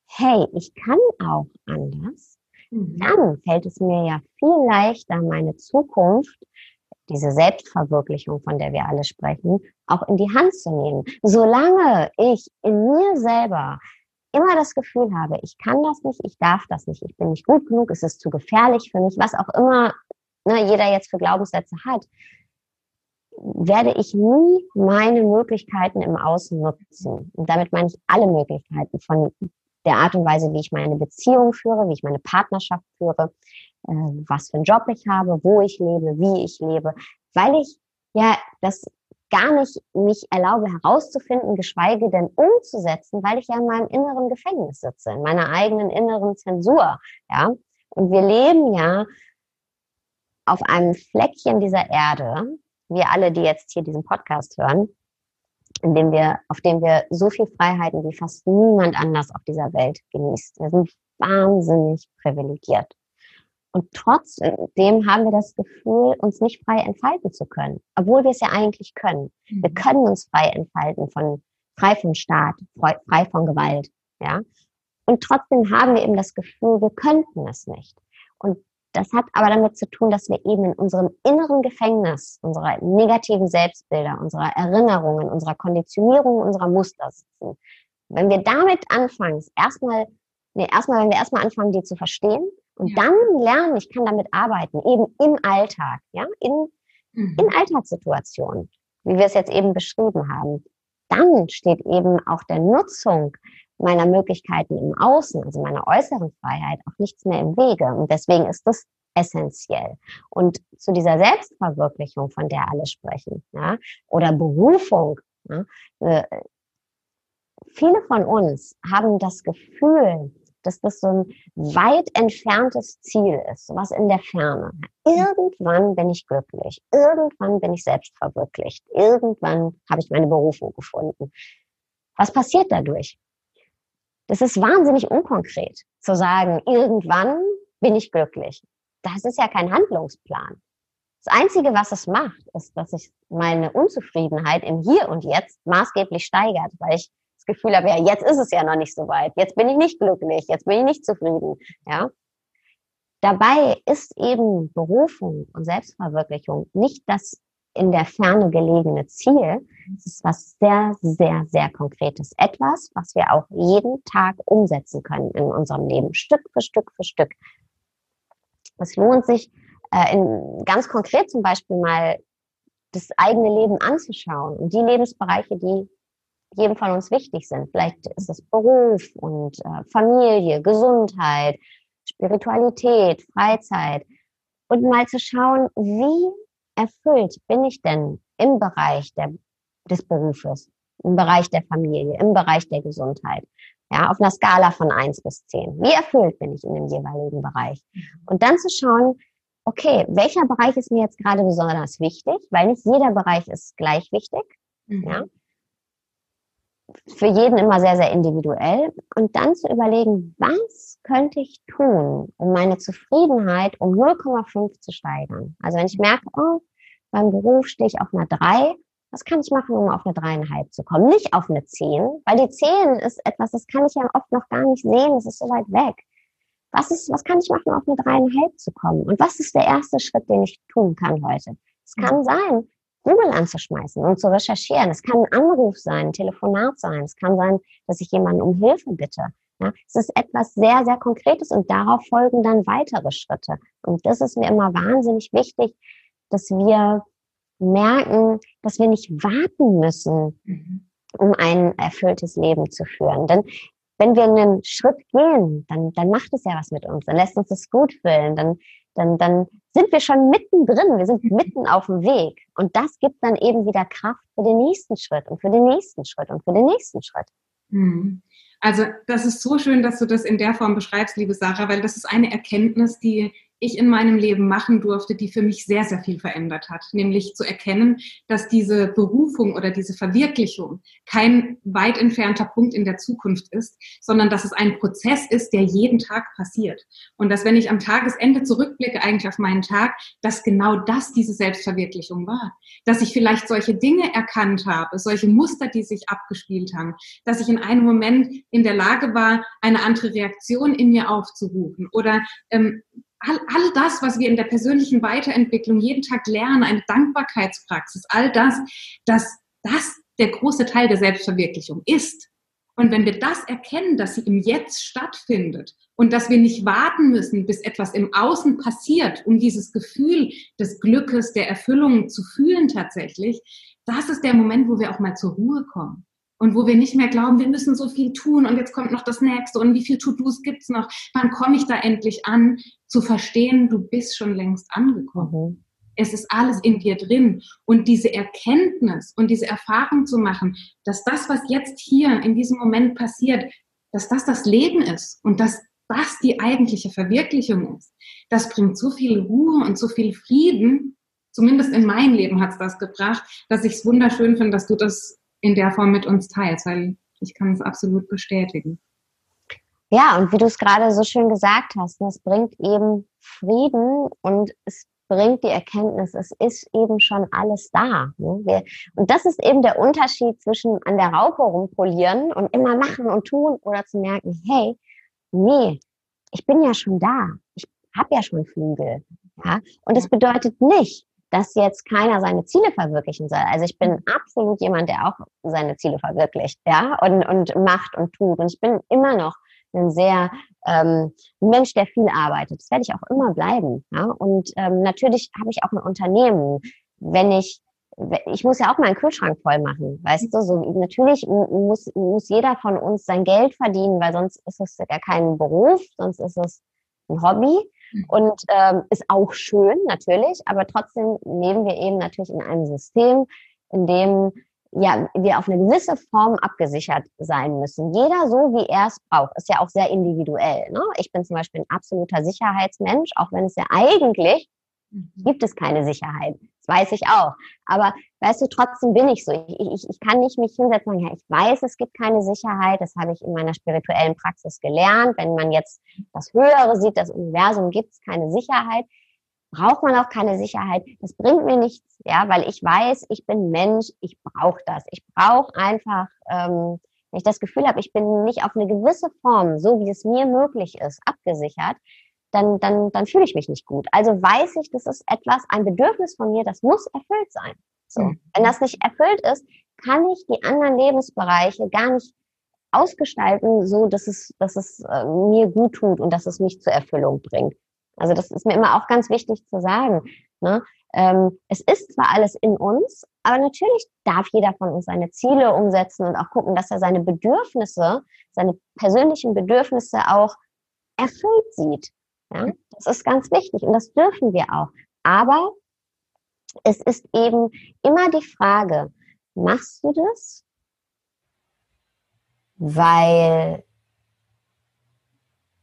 hey, ich kann auch anders, mhm. dann fällt es mir ja viel leichter, meine Zukunft, diese Selbstverwirklichung, von der wir alle sprechen, auch in die Hand zu nehmen. Solange ich in mir selber immer das Gefühl habe, ich kann das nicht, ich darf das nicht, ich bin nicht gut genug, es ist zu gefährlich für mich, was auch immer ne, jeder jetzt für Glaubenssätze hat, werde ich nie meine Möglichkeiten im Außen nutzen. Und damit meine ich alle Möglichkeiten von der Art und Weise, wie ich meine Beziehung führe, wie ich meine Partnerschaft führe, äh, was für einen Job ich habe, wo ich lebe, wie ich lebe, weil ich ja das gar nicht mich erlaube herauszufinden, geschweige denn umzusetzen, weil ich ja in meinem inneren Gefängnis sitze, in meiner eigenen inneren Zensur, ja. Und wir leben ja auf einem Fleckchen dieser Erde, wir alle, die jetzt hier diesen Podcast hören, in dem wir, auf dem wir so viel Freiheiten wie fast niemand anders auf dieser Welt genießt. Wir sind wahnsinnig privilegiert. Und trotzdem haben wir das Gefühl, uns nicht frei entfalten zu können, obwohl wir es ja eigentlich können. Wir mhm. können uns frei entfalten von, frei vom Staat, frei von Gewalt, ja. Und trotzdem haben wir eben das Gefühl, wir könnten es nicht. Und das hat aber damit zu tun, dass wir eben in unserem inneren Gefängnis unserer negativen Selbstbilder, unserer Erinnerungen, unserer Konditionierung, unserer Muster sitzen. Wenn wir damit anfangen, erstmal, nee, erstmal, wenn wir erstmal anfangen, die zu verstehen, und ja. dann lernen, ich kann damit arbeiten, eben im Alltag, ja, in, mhm. in Alltagssituationen, wie wir es jetzt eben beschrieben haben. Dann steht eben auch der Nutzung meiner Möglichkeiten im Außen, also meiner äußeren Freiheit, auch nichts mehr im Wege. Und deswegen ist das essentiell. Und zu dieser Selbstverwirklichung, von der alle sprechen, ja, oder Berufung, ja, äh, viele von uns haben das Gefühl, dass das so ein weit entferntes Ziel ist, was in der Ferne. Irgendwann bin ich glücklich. Irgendwann bin ich selbst verwirklicht. Irgendwann habe ich meine Berufung gefunden. Was passiert dadurch? Das ist wahnsinnig unkonkret zu sagen, irgendwann bin ich glücklich. Das ist ja kein Handlungsplan. Das Einzige, was es macht, ist, dass sich meine Unzufriedenheit im Hier und Jetzt maßgeblich steigert, weil ich Gefühl habe, ja, jetzt ist es ja noch nicht so weit. Jetzt bin ich nicht glücklich. Jetzt bin ich nicht zufrieden. Ja. Dabei ist eben Berufung und Selbstverwirklichung nicht das in der Ferne gelegene Ziel. Es ist was sehr, sehr, sehr Konkretes. Etwas, was wir auch jeden Tag umsetzen können in unserem Leben, Stück für Stück für Stück. Es lohnt sich, äh, in, ganz konkret zum Beispiel mal das eigene Leben anzuschauen und die Lebensbereiche, die jedem von uns wichtig sind. Vielleicht ist es Beruf und äh, Familie, Gesundheit, Spiritualität, Freizeit. Und mal zu schauen, wie erfüllt bin ich denn im Bereich der, des Berufes, im Bereich der Familie, im Bereich der Gesundheit. Ja, auf einer Skala von eins bis zehn. Wie erfüllt bin ich in dem jeweiligen Bereich? Und dann zu schauen, okay, welcher Bereich ist mir jetzt gerade besonders wichtig? Weil nicht jeder Bereich ist gleich wichtig. Mhm. Ja. Für jeden immer sehr, sehr individuell. Und dann zu überlegen, was könnte ich tun, um meine Zufriedenheit um 0,5 zu steigern? Also wenn ich merke, oh, beim Beruf stehe ich auf einer 3, was kann ich machen, um auf eine dreieinhalb zu kommen? Nicht auf eine 10, weil die 10 ist etwas, das kann ich ja oft noch gar nicht sehen, das ist so weit weg. Was ist, was kann ich machen, auf eine dreieinhalb zu kommen? Und was ist der erste Schritt, den ich tun kann heute? Es kann sein, Google anzuschmeißen und zu recherchieren. Es kann ein Anruf sein, ein Telefonat sein. Es kann sein, dass ich jemanden um Hilfe bitte. Ja, es ist etwas sehr, sehr Konkretes und darauf folgen dann weitere Schritte. Und das ist mir immer wahnsinnig wichtig, dass wir merken, dass wir nicht warten müssen, mhm. um ein erfülltes Leben zu führen. Denn wenn wir einen Schritt gehen, dann, dann macht es ja was mit uns, dann lässt uns das gut fühlen, dann, dann, dann sind wir schon mittendrin, wir sind mhm. mitten auf dem Weg. Und das gibt dann eben wieder Kraft für den nächsten Schritt und für den nächsten Schritt und für den nächsten Schritt. Mhm. Also das ist so schön, dass du das in der Form beschreibst, liebe Sarah, weil das ist eine Erkenntnis, die ich in meinem Leben machen durfte, die für mich sehr, sehr viel verändert hat. Nämlich zu erkennen, dass diese Berufung oder diese Verwirklichung kein weit entfernter Punkt in der Zukunft ist, sondern dass es ein Prozess ist, der jeden Tag passiert. Und dass wenn ich am Tagesende zurückblicke eigentlich auf meinen Tag, dass genau das diese Selbstverwirklichung war. Dass ich vielleicht solche Dinge erkannt habe, solche Muster, die sich abgespielt haben, dass ich in einem Moment in der Lage war, eine andere Reaktion in mir aufzurufen oder ähm, all, all das, was wir in der persönlichen Weiterentwicklung jeden Tag lernen, eine Dankbarkeitspraxis, all das, dass das der große Teil der Selbstverwirklichung ist. Und wenn wir das erkennen, dass sie im Jetzt stattfindet und dass wir nicht warten müssen, bis etwas im Außen passiert, um dieses Gefühl des Glückes, der Erfüllung zu fühlen tatsächlich, das ist der Moment, wo wir auch mal zur Ruhe kommen und wo wir nicht mehr glauben, wir müssen so viel tun und jetzt kommt noch das nächste und wie viel To-Dos gibt's noch? Wann komme ich da endlich an? Zu verstehen, du bist schon längst angekommen. Mhm. Es ist alles in dir drin. Und diese Erkenntnis und diese Erfahrung zu machen, dass das, was jetzt hier in diesem Moment passiert, dass das das Leben ist und dass das die eigentliche Verwirklichung ist, das bringt so viel Ruhe und so viel Frieden. Zumindest in meinem Leben hat's das gebracht, dass ich es wunderschön finde, dass du das in der Form mit uns teilst, weil ich kann es absolut bestätigen. Ja, und wie du es gerade so schön gesagt hast, es bringt eben Frieden und es bringt die Erkenntnis, es ist eben schon alles da. Ne? und das ist eben der Unterschied zwischen an der Raupe rumpolieren und immer machen und tun oder zu merken, hey, nee, ich bin ja schon da. Ich habe ja schon Flügel. Ja? Und das bedeutet nicht, dass jetzt keiner seine Ziele verwirklichen soll. Also ich bin mhm. absolut jemand, der auch seine Ziele verwirklicht, ja, und, und macht und tut. Und ich bin immer noch ein sehr ähm, Mensch, der viel arbeitet. Das werde ich auch immer bleiben. Ja? Und ähm, natürlich habe ich auch ein Unternehmen. Wenn ich ich muss ja auch meinen Kühlschrank voll machen, weißt du? So natürlich muss muss jeder von uns sein Geld verdienen, weil sonst ist es ja kein Beruf, sonst ist es ein Hobby. Und ähm, ist auch schön, natürlich, aber trotzdem leben wir eben natürlich in einem System, in dem ja, wir auf eine gewisse Form abgesichert sein müssen. Jeder so, wie er es braucht. Ist ja auch sehr individuell. Ne? Ich bin zum Beispiel ein absoluter Sicherheitsmensch, auch wenn es ja eigentlich mhm. gibt es keine Sicherheit. Das weiß ich auch. Aber weißt du, trotzdem bin ich so. Ich, ich, ich kann nicht mich hinsetzen und sagen, ja, ich weiß, es gibt keine Sicherheit. Das habe ich in meiner spirituellen Praxis gelernt. Wenn man jetzt das Höhere sieht, das Universum gibt es keine Sicherheit braucht man auch keine Sicherheit. Das bringt mir nichts, ja, weil ich weiß, ich bin Mensch, ich brauche das. Ich brauche einfach, ähm, wenn ich das Gefühl habe, ich bin nicht auf eine gewisse Form, so wie es mir möglich ist, abgesichert, dann, dann, dann fühle ich mich nicht gut. Also weiß ich, das ist etwas, ein Bedürfnis von mir, das muss erfüllt sein. So. Mhm. Wenn das nicht erfüllt ist, kann ich die anderen Lebensbereiche gar nicht ausgestalten, so dass es, dass es äh, mir gut tut und dass es mich zur Erfüllung bringt. Also das ist mir immer auch ganz wichtig zu sagen. Ne? Ähm, es ist zwar alles in uns, aber natürlich darf jeder von uns seine Ziele umsetzen und auch gucken, dass er seine Bedürfnisse, seine persönlichen Bedürfnisse auch erfüllt sieht. Ja? Das ist ganz wichtig und das dürfen wir auch. Aber es ist eben immer die Frage, machst du das, weil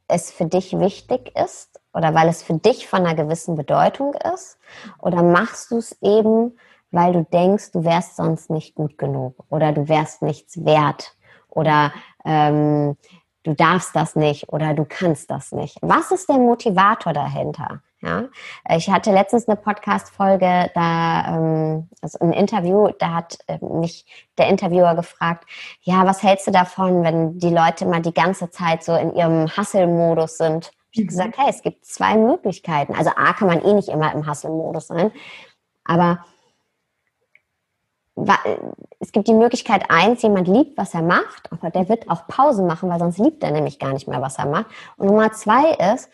es für dich wichtig ist oder weil es für dich von einer gewissen Bedeutung ist? Oder machst du es eben, weil du denkst, du wärst sonst nicht gut genug oder du wärst nichts wert oder ähm, du darfst das nicht oder du kannst das nicht? Was ist der Motivator dahinter? Ja, ich hatte letztens eine Podcast-Folge, da, ähm, also ein Interview, da hat äh, mich der Interviewer gefragt, ja, was hältst du davon, wenn die Leute mal die ganze Zeit so in ihrem Hustle-Modus sind? Ich habe gesagt, hey, es gibt zwei Möglichkeiten. Also A kann man eh nicht immer im Hustle-Modus sein, aber es gibt die Möglichkeit eins, jemand liebt, was er macht, aber der wird auch Pausen machen, weil sonst liebt er nämlich gar nicht mehr, was er macht. Und Nummer zwei ist,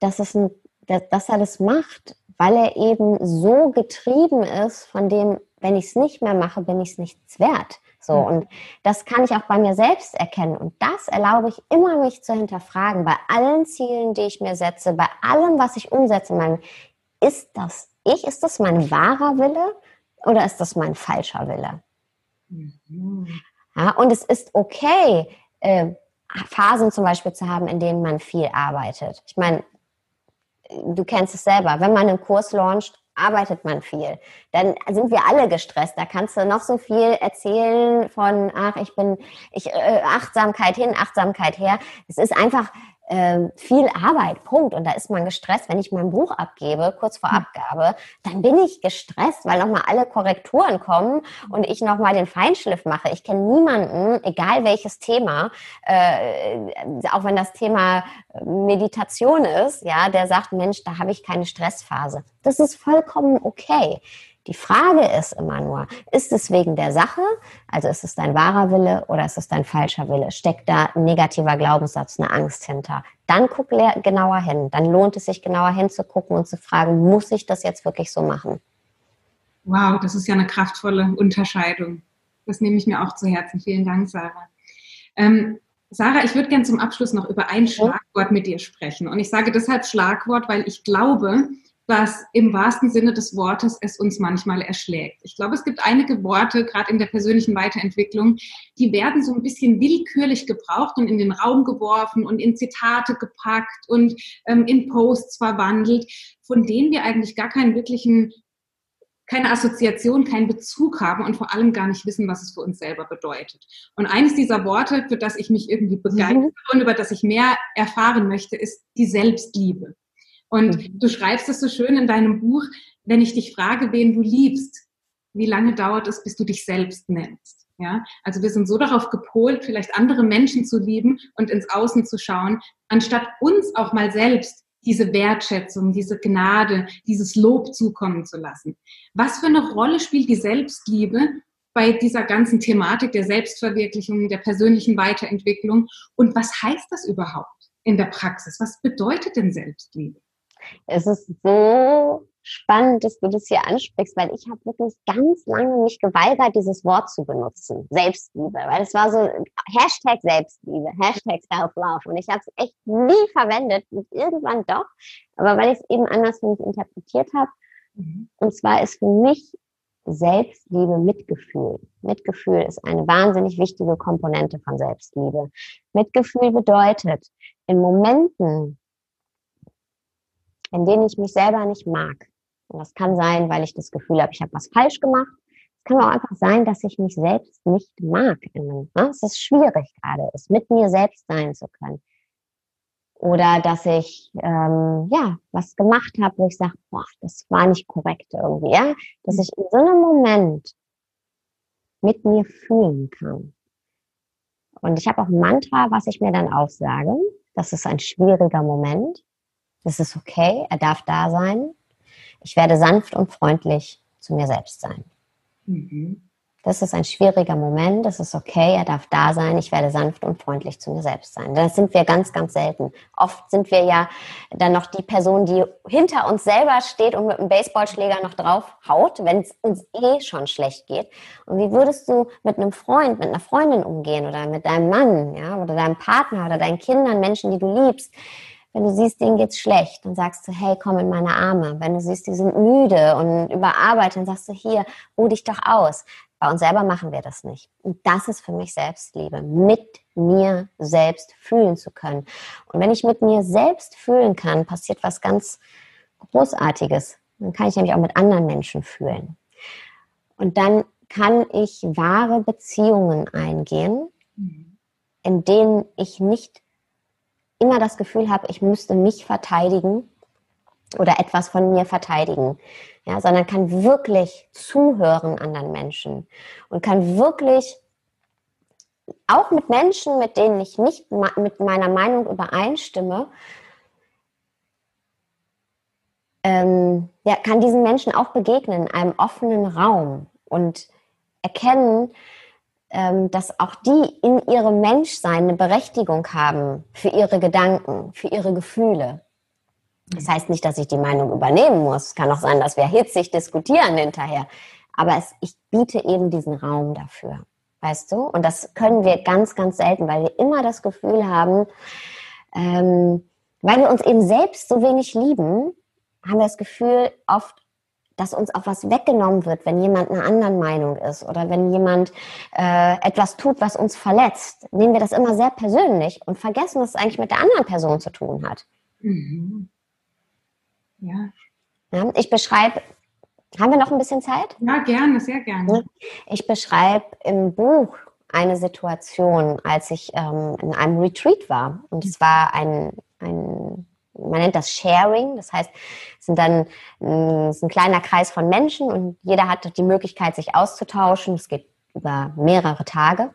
dass, es ein, dass er das macht, weil er eben so getrieben ist von dem, wenn ich es nicht mehr mache, bin ich es nichts wert. So, und das kann ich auch bei mir selbst erkennen. Und das erlaube ich immer, mich zu hinterfragen, bei allen Zielen, die ich mir setze, bei allem, was ich umsetze. Mein, ist das ich? Ist das mein wahrer Wille oder ist das mein falscher Wille? Mhm. Ja, und es ist okay, äh, Phasen zum Beispiel zu haben, in denen man viel arbeitet. Ich meine, du kennst es selber. Wenn man einen Kurs launcht, arbeitet man viel. Dann sind wir alle gestresst. Da kannst du noch so viel erzählen von, ach, ich bin, ich, äh, Achtsamkeit hin, Achtsamkeit her. Es ist einfach äh, viel Arbeit, Punkt. Und da ist man gestresst. Wenn ich mein Buch abgebe, kurz vor hm. Abgabe, dann bin ich gestresst, weil nochmal alle Korrekturen kommen und ich nochmal den Feinschliff mache. Ich kenne niemanden, egal welches Thema, äh, auch wenn das Thema Meditation ist, ja, der sagt, Mensch, da habe ich keine Stressphase. Das ist vollkommen okay. Die Frage ist immer nur, ist es wegen der Sache, also ist es dein wahrer Wille oder ist es dein falscher Wille? Steckt da ein negativer Glaubenssatz, eine Angst hinter? Dann guck genauer hin. Dann lohnt es sich genauer hinzugucken und zu fragen, muss ich das jetzt wirklich so machen? Wow, das ist ja eine kraftvolle Unterscheidung. Das nehme ich mir auch zu Herzen. Vielen Dank, Sarah. Ähm, Sarah, ich würde gerne zum Abschluss noch über ein Schlagwort mit dir sprechen. Und ich sage deshalb Schlagwort, weil ich glaube, dass im wahrsten Sinne des Wortes es uns manchmal erschlägt. Ich glaube, es gibt einige Worte, gerade in der persönlichen Weiterentwicklung, die werden so ein bisschen willkürlich gebraucht und in den Raum geworfen und in Zitate gepackt und ähm, in Posts verwandelt, von denen wir eigentlich gar keinen wirklichen keine Assoziation, keinen Bezug haben und vor allem gar nicht wissen, was es für uns selber bedeutet. Und eines dieser Worte, für das ich mich irgendwie begeistere mhm. und über das ich mehr erfahren möchte, ist die Selbstliebe. Und mhm. du schreibst es so schön in deinem Buch, wenn ich dich frage, wen du liebst, wie lange dauert es, bis du dich selbst nennst? Ja, also wir sind so darauf gepolt, vielleicht andere Menschen zu lieben und ins Außen zu schauen, anstatt uns auch mal selbst diese Wertschätzung, diese Gnade, dieses Lob zukommen zu lassen. Was für eine Rolle spielt die Selbstliebe bei dieser ganzen Thematik der Selbstverwirklichung, der persönlichen Weiterentwicklung? Und was heißt das überhaupt in der Praxis? Was bedeutet denn Selbstliebe? Es ist so spannend, dass du das hier ansprichst, weil ich habe wirklich ganz lange mich geweigert, dieses Wort zu benutzen, Selbstliebe, weil es war so Hashtag Selbstliebe, Hashtag Self-Love und ich habe es echt nie verwendet und irgendwann doch, aber weil ich es eben anders für mich interpretiert habe. Mhm. Und zwar ist für mich Selbstliebe Mitgefühl. Mitgefühl ist eine wahnsinnig wichtige Komponente von Selbstliebe. Mitgefühl bedeutet, in Momenten, in denen ich mich selber nicht mag, und das kann sein, weil ich das Gefühl habe, ich habe was falsch gemacht, es kann auch einfach sein, dass ich mich selbst nicht mag. Ne? Es ist schwierig gerade, es mit mir selbst sein zu können oder dass ich ähm, ja was gemacht habe, wo ich sage, boah, das war nicht korrekt irgendwie, ja, dass ich in so einem Moment mit mir fühlen kann. Und ich habe auch ein Mantra, was ich mir dann aufsage. Das ist ein schwieriger Moment. Das ist okay, er darf da sein. Ich werde sanft und freundlich zu mir selbst sein. Mhm. Das ist ein schwieriger Moment, das ist okay, er darf da sein, ich werde sanft und freundlich zu mir selbst sein. Das sind wir ganz, ganz selten. Oft sind wir ja dann noch die Person, die hinter uns selber steht und mit einem Baseballschläger noch drauf haut, wenn es uns eh schon schlecht geht. Und wie würdest du mit einem Freund, mit einer Freundin umgehen oder mit deinem Mann, ja, oder deinem Partner oder deinen Kindern, Menschen, die du liebst? Wenn du siehst, denen geht's schlecht, dann sagst du, hey, komm in meine Arme. Wenn du siehst, die sind müde und überarbeitet, dann sagst du, hier, ruh dich doch aus. Bei uns selber machen wir das nicht. Und das ist für mich Selbstliebe, mit mir selbst fühlen zu können. Und wenn ich mit mir selbst fühlen kann, passiert was ganz Großartiges. Dann kann ich nämlich auch mit anderen Menschen fühlen. Und dann kann ich wahre Beziehungen eingehen, in denen ich nicht immer das Gefühl habe, ich müsste mich verteidigen oder etwas von mir verteidigen, ja, sondern kann wirklich zuhören anderen Menschen und kann wirklich auch mit Menschen, mit denen ich nicht mit meiner Meinung übereinstimme, ähm, ja, kann diesen Menschen auch begegnen in einem offenen Raum und erkennen, dass auch die in ihrem Menschsein eine Berechtigung haben für ihre Gedanken, für ihre Gefühle. Das heißt nicht, dass ich die Meinung übernehmen muss. Es kann auch sein, dass wir hitzig diskutieren hinterher. Aber es, ich biete eben diesen Raum dafür. Weißt du? Und das können wir ganz, ganz selten, weil wir immer das Gefühl haben, ähm, weil wir uns eben selbst so wenig lieben, haben wir das Gefühl oft, dass uns auch was weggenommen wird, wenn jemand einer anderen Meinung ist oder wenn jemand äh, etwas tut, was uns verletzt. Nehmen wir das immer sehr persönlich und vergessen, was es eigentlich mit der anderen Person zu tun hat. Mhm. Ja. ja ich beschreibe, haben wir noch ein bisschen Zeit? Ja, gerne, sehr gerne. Ich beschreibe im Buch eine Situation, als ich ähm, in einem Retreat war. Und es war ein, ein, man nennt das Sharing, das heißt, es sind dann es ist ein kleiner Kreis von Menschen und jeder hat die Möglichkeit, sich auszutauschen. Es geht über mehrere Tage.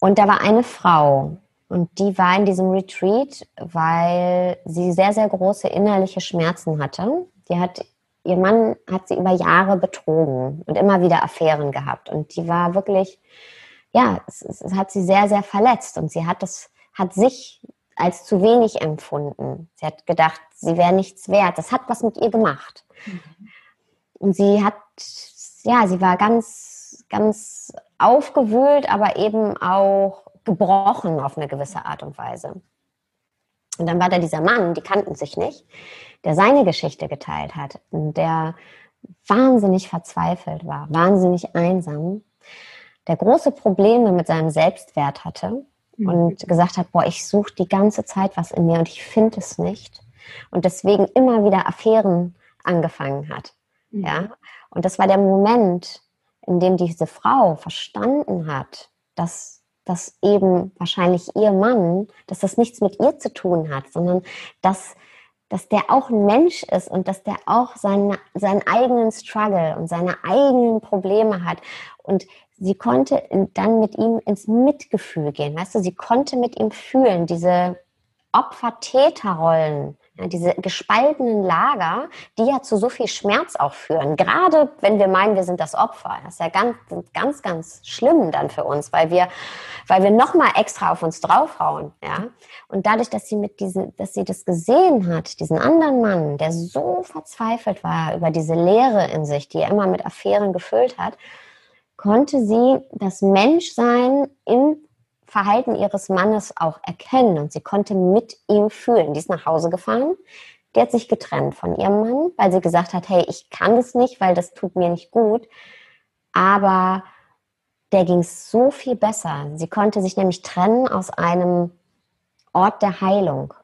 Und da war eine Frau, und die war in diesem Retreat, weil sie sehr, sehr große innerliche Schmerzen hatte. Die hat, ihr Mann hat sie über Jahre betrogen und immer wieder Affären gehabt. Und die war wirklich, ja, es, es hat sie sehr, sehr verletzt. Und sie hat das, hat sich als zu wenig empfunden. Sie hat gedacht, sie wäre nichts wert. Das hat was mit ihr gemacht. Mhm. Und sie hat, ja, sie war ganz, ganz aufgewühlt, aber eben auch gebrochen auf eine gewisse Art und Weise. Und dann war da dieser Mann, die kannten sich nicht, der seine Geschichte geteilt hat und der wahnsinnig verzweifelt war, wahnsinnig einsam, der große Probleme mit seinem Selbstwert hatte. Und gesagt hat, boah, ich suche die ganze Zeit was in mir und ich finde es nicht und deswegen immer wieder Affären angefangen hat. Mhm. Ja, und das war der Moment, in dem diese Frau verstanden hat, dass dass eben wahrscheinlich ihr Mann, dass das nichts mit ihr zu tun hat, sondern dass, dass der auch ein Mensch ist und dass der auch seine, seinen eigenen Struggle und seine eigenen Probleme hat. Und sie konnte dann mit ihm ins Mitgefühl gehen. Weißt du, sie konnte mit ihm fühlen, diese Opfer-Täter-Rollen diese gespaltenen Lager, die ja zu so viel Schmerz auch führen. Gerade wenn wir meinen, wir sind das Opfer. Das ist ja ganz, ganz, ganz schlimm dann für uns, weil wir, weil wir nochmal extra auf uns draufhauen. Ja? Und dadurch, dass sie mit diesen, dass sie das gesehen hat, diesen anderen Mann, der so verzweifelt war über diese Leere in sich, die er immer mit Affären gefüllt hat, konnte sie das Menschsein im Verhalten ihres Mannes auch erkennen und sie konnte mit ihm fühlen. Die ist nach Hause gefahren, die hat sich getrennt von ihrem Mann, weil sie gesagt hat, hey, ich kann das nicht, weil das tut mir nicht gut. Aber der ging es so viel besser. Sie konnte sich nämlich trennen aus einem Ort der Heilung.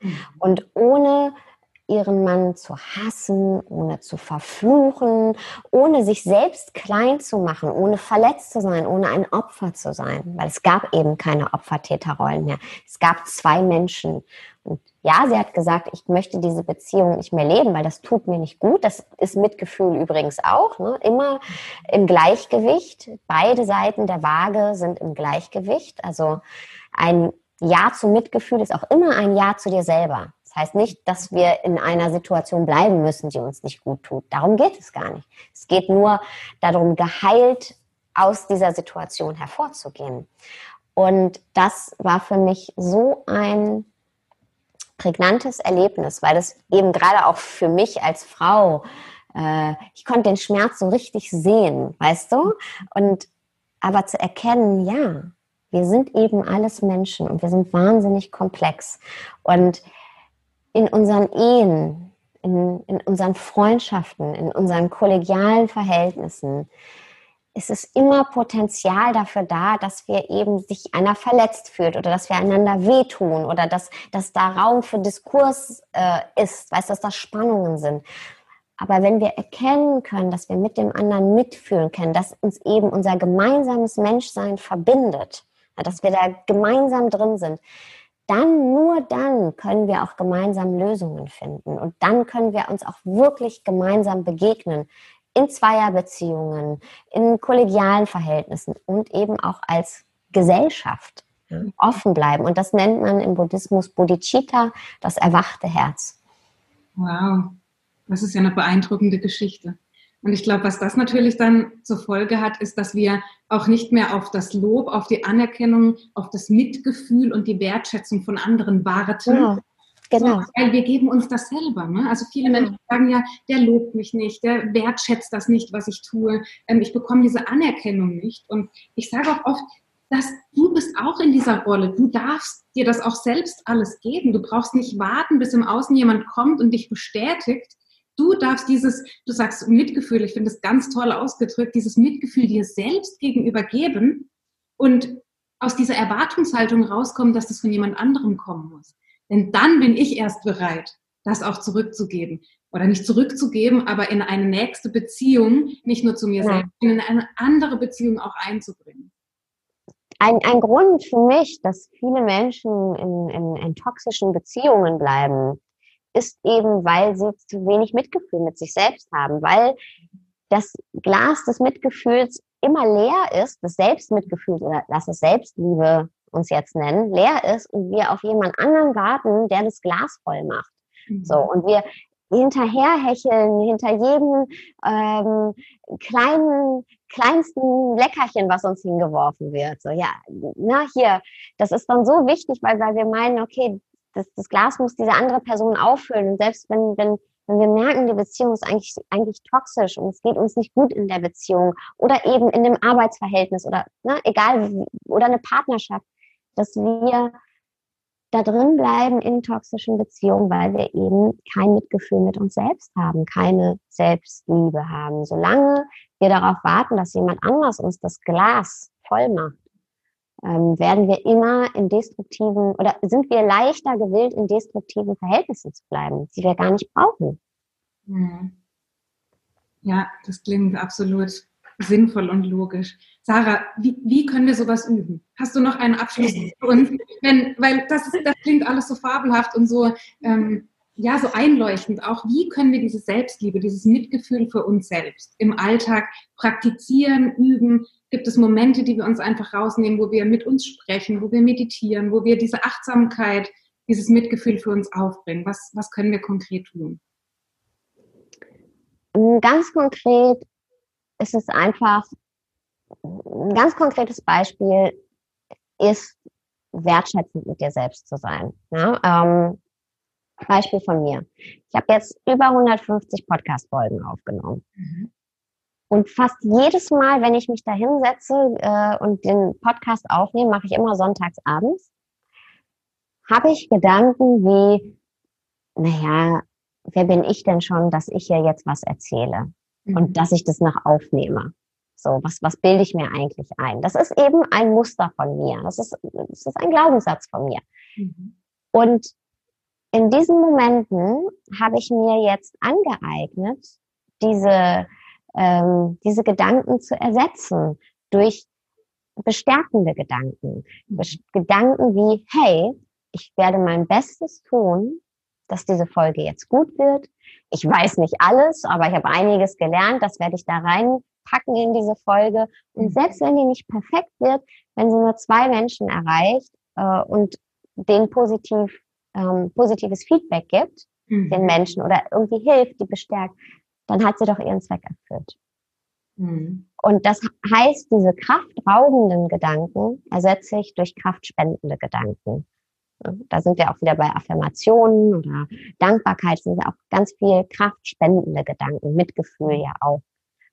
Mhm. Und ohne ihren Mann zu hassen, ohne zu verfluchen, ohne sich selbst klein zu machen, ohne verletzt zu sein, ohne ein Opfer zu sein, weil es gab eben keine Opfertäterrollen mehr. Es gab zwei Menschen. Und ja, sie hat gesagt, ich möchte diese Beziehung nicht mehr leben, weil das tut mir nicht gut. Das ist Mitgefühl übrigens auch. Ne? Immer im Gleichgewicht. Beide Seiten der Waage sind im Gleichgewicht. Also ein Ja zu Mitgefühl ist auch immer ein Ja zu dir selber. Das heißt nicht, dass wir in einer Situation bleiben müssen, die uns nicht gut tut. Darum geht es gar nicht. Es geht nur darum, geheilt aus dieser Situation hervorzugehen. Und das war für mich so ein prägnantes Erlebnis, weil es eben gerade auch für mich als Frau, äh, ich konnte den Schmerz so richtig sehen, weißt du? Und aber zu erkennen, ja, wir sind eben alles Menschen und wir sind wahnsinnig komplex. Und in unseren Ehen, in, in unseren Freundschaften, in unseren kollegialen Verhältnissen, ist es immer Potenzial dafür da, dass wir eben sich einer verletzt fühlt oder dass wir einander wehtun oder dass, dass da Raum für Diskurs äh, ist, weißt, dass da Spannungen sind. Aber wenn wir erkennen können, dass wir mit dem anderen mitfühlen können, dass uns eben unser gemeinsames Menschsein verbindet, dass wir da gemeinsam drin sind, dann, nur dann können wir auch gemeinsam Lösungen finden. Und dann können wir uns auch wirklich gemeinsam begegnen. In Zweierbeziehungen, in kollegialen Verhältnissen und eben auch als Gesellschaft offen bleiben. Und das nennt man im Buddhismus Bodhicitta, das erwachte Herz. Wow, das ist ja eine beeindruckende Geschichte. Und ich glaube, was das natürlich dann zur Folge hat, ist, dass wir auch nicht mehr auf das Lob, auf die Anerkennung, auf das Mitgefühl und die Wertschätzung von anderen warten. Ja, genau. weil wir geben uns das selber. Ne? Also viele Menschen sagen ja, der lobt mich nicht, der wertschätzt das nicht, was ich tue. Ähm, ich bekomme diese Anerkennung nicht. Und ich sage auch oft, dass du bist auch in dieser Rolle. Du darfst dir das auch selbst alles geben. Du brauchst nicht warten, bis im Außen jemand kommt und dich bestätigt, Du darfst dieses, du sagst Mitgefühl, ich finde das ganz toll ausgedrückt, dieses Mitgefühl dir selbst gegenüber geben und aus dieser Erwartungshaltung rauskommen, dass das von jemand anderem kommen muss. Denn dann bin ich erst bereit, das auch zurückzugeben. Oder nicht zurückzugeben, aber in eine nächste Beziehung, nicht nur zu mir ja. selbst, in eine andere Beziehung auch einzubringen. Ein, ein Grund für mich, dass viele Menschen in, in, in toxischen Beziehungen bleiben, ist eben, weil sie zu wenig Mitgefühl mit sich selbst haben, weil das Glas des Mitgefühls immer leer ist, das Selbstmitgefühl oder lass es Selbstliebe uns jetzt nennen, leer ist und wir auf jemand anderen warten, der das Glas voll macht. Mhm. So, und wir hinterherhecheln hinter jedem ähm, kleinen, kleinsten Leckerchen, was uns hingeworfen wird. So, ja, na, hier, das ist dann so wichtig, weil, weil wir meinen, okay, das, das Glas muss diese andere Person auffüllen. Und selbst wenn, wenn, wenn wir merken, die Beziehung ist eigentlich, eigentlich toxisch und es geht uns nicht gut in der Beziehung oder eben in dem Arbeitsverhältnis oder ne, egal, oder eine Partnerschaft, dass wir da drin bleiben in toxischen Beziehungen, weil wir eben kein Mitgefühl mit uns selbst haben, keine Selbstliebe haben. Solange wir darauf warten, dass jemand anders uns das Glas voll macht, ähm, werden wir immer in destruktiven oder sind wir leichter gewillt, in destruktiven Verhältnissen zu bleiben, die wir gar nicht brauchen. Hm. Ja, das klingt absolut sinnvoll und logisch. Sarah, wie, wie können wir sowas üben? Hast du noch einen Abschluss für uns? Wenn, weil das, das klingt alles so fabelhaft und so, ähm, ja, so einleuchtend. Auch wie können wir diese Selbstliebe, dieses Mitgefühl für uns selbst im Alltag praktizieren, üben? gibt es Momente, die wir uns einfach rausnehmen, wo wir mit uns sprechen, wo wir meditieren, wo wir diese Achtsamkeit, dieses Mitgefühl für uns aufbringen? Was, was können wir konkret tun? Ganz konkret ist es einfach, ein ganz konkretes Beispiel ist, wertschätzend mit dir selbst zu sein. Ja, ähm, Beispiel von mir. Ich habe jetzt über 150 Podcast-Folgen aufgenommen. Mhm. Und fast jedes Mal, wenn ich mich da hinsetze äh, und den Podcast aufnehme, mache ich immer sonntags abends, habe ich Gedanken wie, naja, wer bin ich denn schon, dass ich hier jetzt was erzähle mhm. und dass ich das noch aufnehme? So, was, was bilde ich mir eigentlich ein? Das ist eben ein Muster von mir. Das ist, das ist ein Glaubenssatz von mir. Mhm. Und in diesen Momenten habe ich mir jetzt angeeignet, diese, ähm, diese Gedanken zu ersetzen durch bestärkende Gedanken. Gedanken wie, hey, ich werde mein Bestes tun, dass diese Folge jetzt gut wird. Ich weiß nicht alles, aber ich habe einiges gelernt. Das werde ich da reinpacken in diese Folge. Und mhm. selbst wenn die nicht perfekt wird, wenn sie nur zwei Menschen erreicht äh, und denen positiv, ähm, positives Feedback gibt, mhm. den Menschen oder irgendwie hilft, die bestärkt, dann hat sie doch ihren Zweck erfüllt. Mhm. Und das heißt, diese kraftraubenden Gedanken ersetze ich durch kraftspendende Gedanken. Da sind wir auch wieder bei Affirmationen oder Dankbarkeit, sind ja auch ganz viel kraftspendende Gedanken, Mitgefühl ja auch.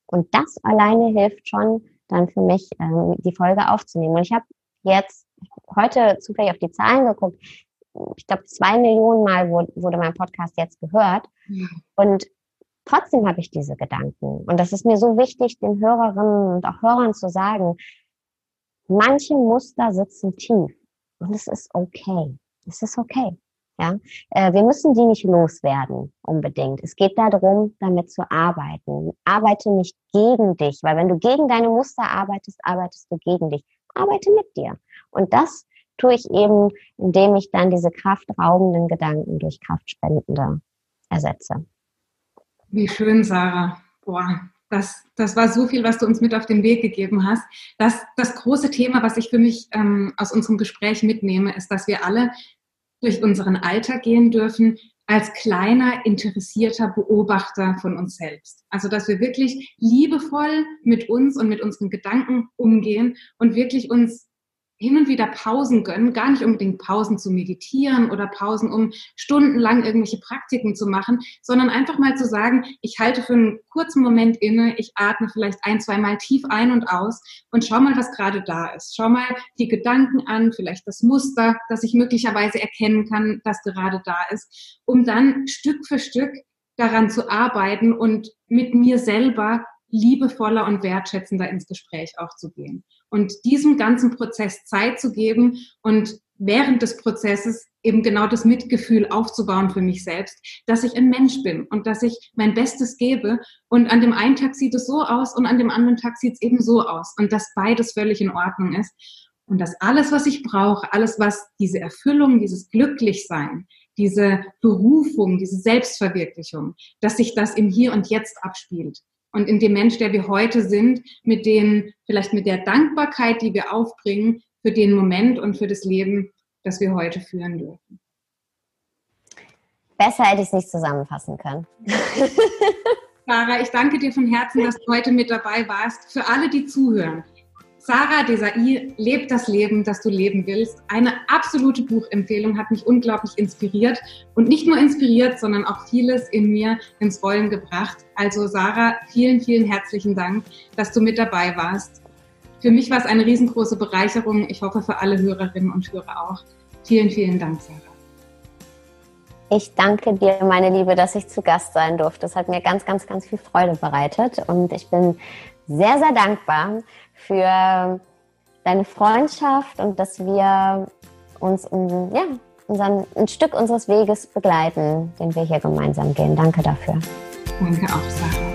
Und das alleine hilft schon dann für mich, ähm, die Folge aufzunehmen. Und ich habe jetzt heute zufällig auf die Zahlen geguckt. Ich glaube, zwei Millionen Mal wurde, wurde mein Podcast jetzt gehört. Und trotzdem habe ich diese Gedanken. Und das ist mir so wichtig, den Hörerinnen und auch Hörern zu sagen, manche Muster sitzen tief. Und es ist okay. Es ist okay. Ja, äh, wir müssen die nicht loswerden unbedingt. Es geht darum, damit zu arbeiten. Arbeite nicht gegen dich, weil wenn du gegen deine Muster arbeitest, arbeitest du gegen dich. Arbeite mit dir. Und das tue ich eben, indem ich dann diese kraftraubenden Gedanken durch kraftspendende ersetze. Wie schön, Sarah. Boah, das, das war so viel, was du uns mit auf den Weg gegeben hast. Das, das große Thema, was ich für mich ähm, aus unserem Gespräch mitnehme, ist, dass wir alle durch unseren Alltag gehen dürfen als kleiner, interessierter Beobachter von uns selbst. Also, dass wir wirklich liebevoll mit uns und mit unseren Gedanken umgehen und wirklich uns hin und wieder Pausen gönnen, gar nicht unbedingt Pausen zu meditieren oder Pausen, um stundenlang irgendwelche Praktiken zu machen, sondern einfach mal zu sagen, ich halte für einen kurzen Moment inne, ich atme vielleicht ein, zwei Mal tief ein und aus und schau mal, was gerade da ist. Schau mal die Gedanken an, vielleicht das Muster, das ich möglicherweise erkennen kann, das gerade da ist, um dann Stück für Stück daran zu arbeiten und mit mir selber liebevoller und wertschätzender ins Gespräch auch zu gehen. Und diesem ganzen Prozess Zeit zu geben und während des Prozesses eben genau das Mitgefühl aufzubauen für mich selbst, dass ich ein Mensch bin und dass ich mein Bestes gebe. Und an dem einen Tag sieht es so aus und an dem anderen Tag sieht es eben so aus. Und dass beides völlig in Ordnung ist. Und dass alles, was ich brauche, alles, was diese Erfüllung, dieses Glücklichsein, diese Berufung, diese Selbstverwirklichung, dass sich das im Hier und Jetzt abspielt und in dem Mensch, der wir heute sind, mit den, vielleicht mit der Dankbarkeit, die wir aufbringen für den Moment und für das Leben, das wir heute führen dürfen. Besser hätte ich es nicht zusammenfassen können. Sarah, ich danke dir von Herzen, dass du heute mit dabei warst. Für alle, die zuhören, Sarah Desai lebt das Leben, das du leben willst. Eine absolute Buchempfehlung hat mich unglaublich inspiriert und nicht nur inspiriert, sondern auch vieles in mir ins Rollen gebracht. Also Sarah, vielen, vielen herzlichen Dank, dass du mit dabei warst. Für mich war es eine riesengroße Bereicherung. Ich hoffe für alle Hörerinnen und Hörer auch. Vielen, vielen Dank, Sarah. Ich danke dir, meine Liebe, dass ich zu Gast sein durfte. Das hat mir ganz, ganz, ganz viel Freude bereitet und ich bin sehr, sehr dankbar für deine Freundschaft und dass wir uns um, ja, unseren, ein Stück unseres Weges begleiten, den wir hier gemeinsam gehen. Danke dafür. Danke auch, Sarah.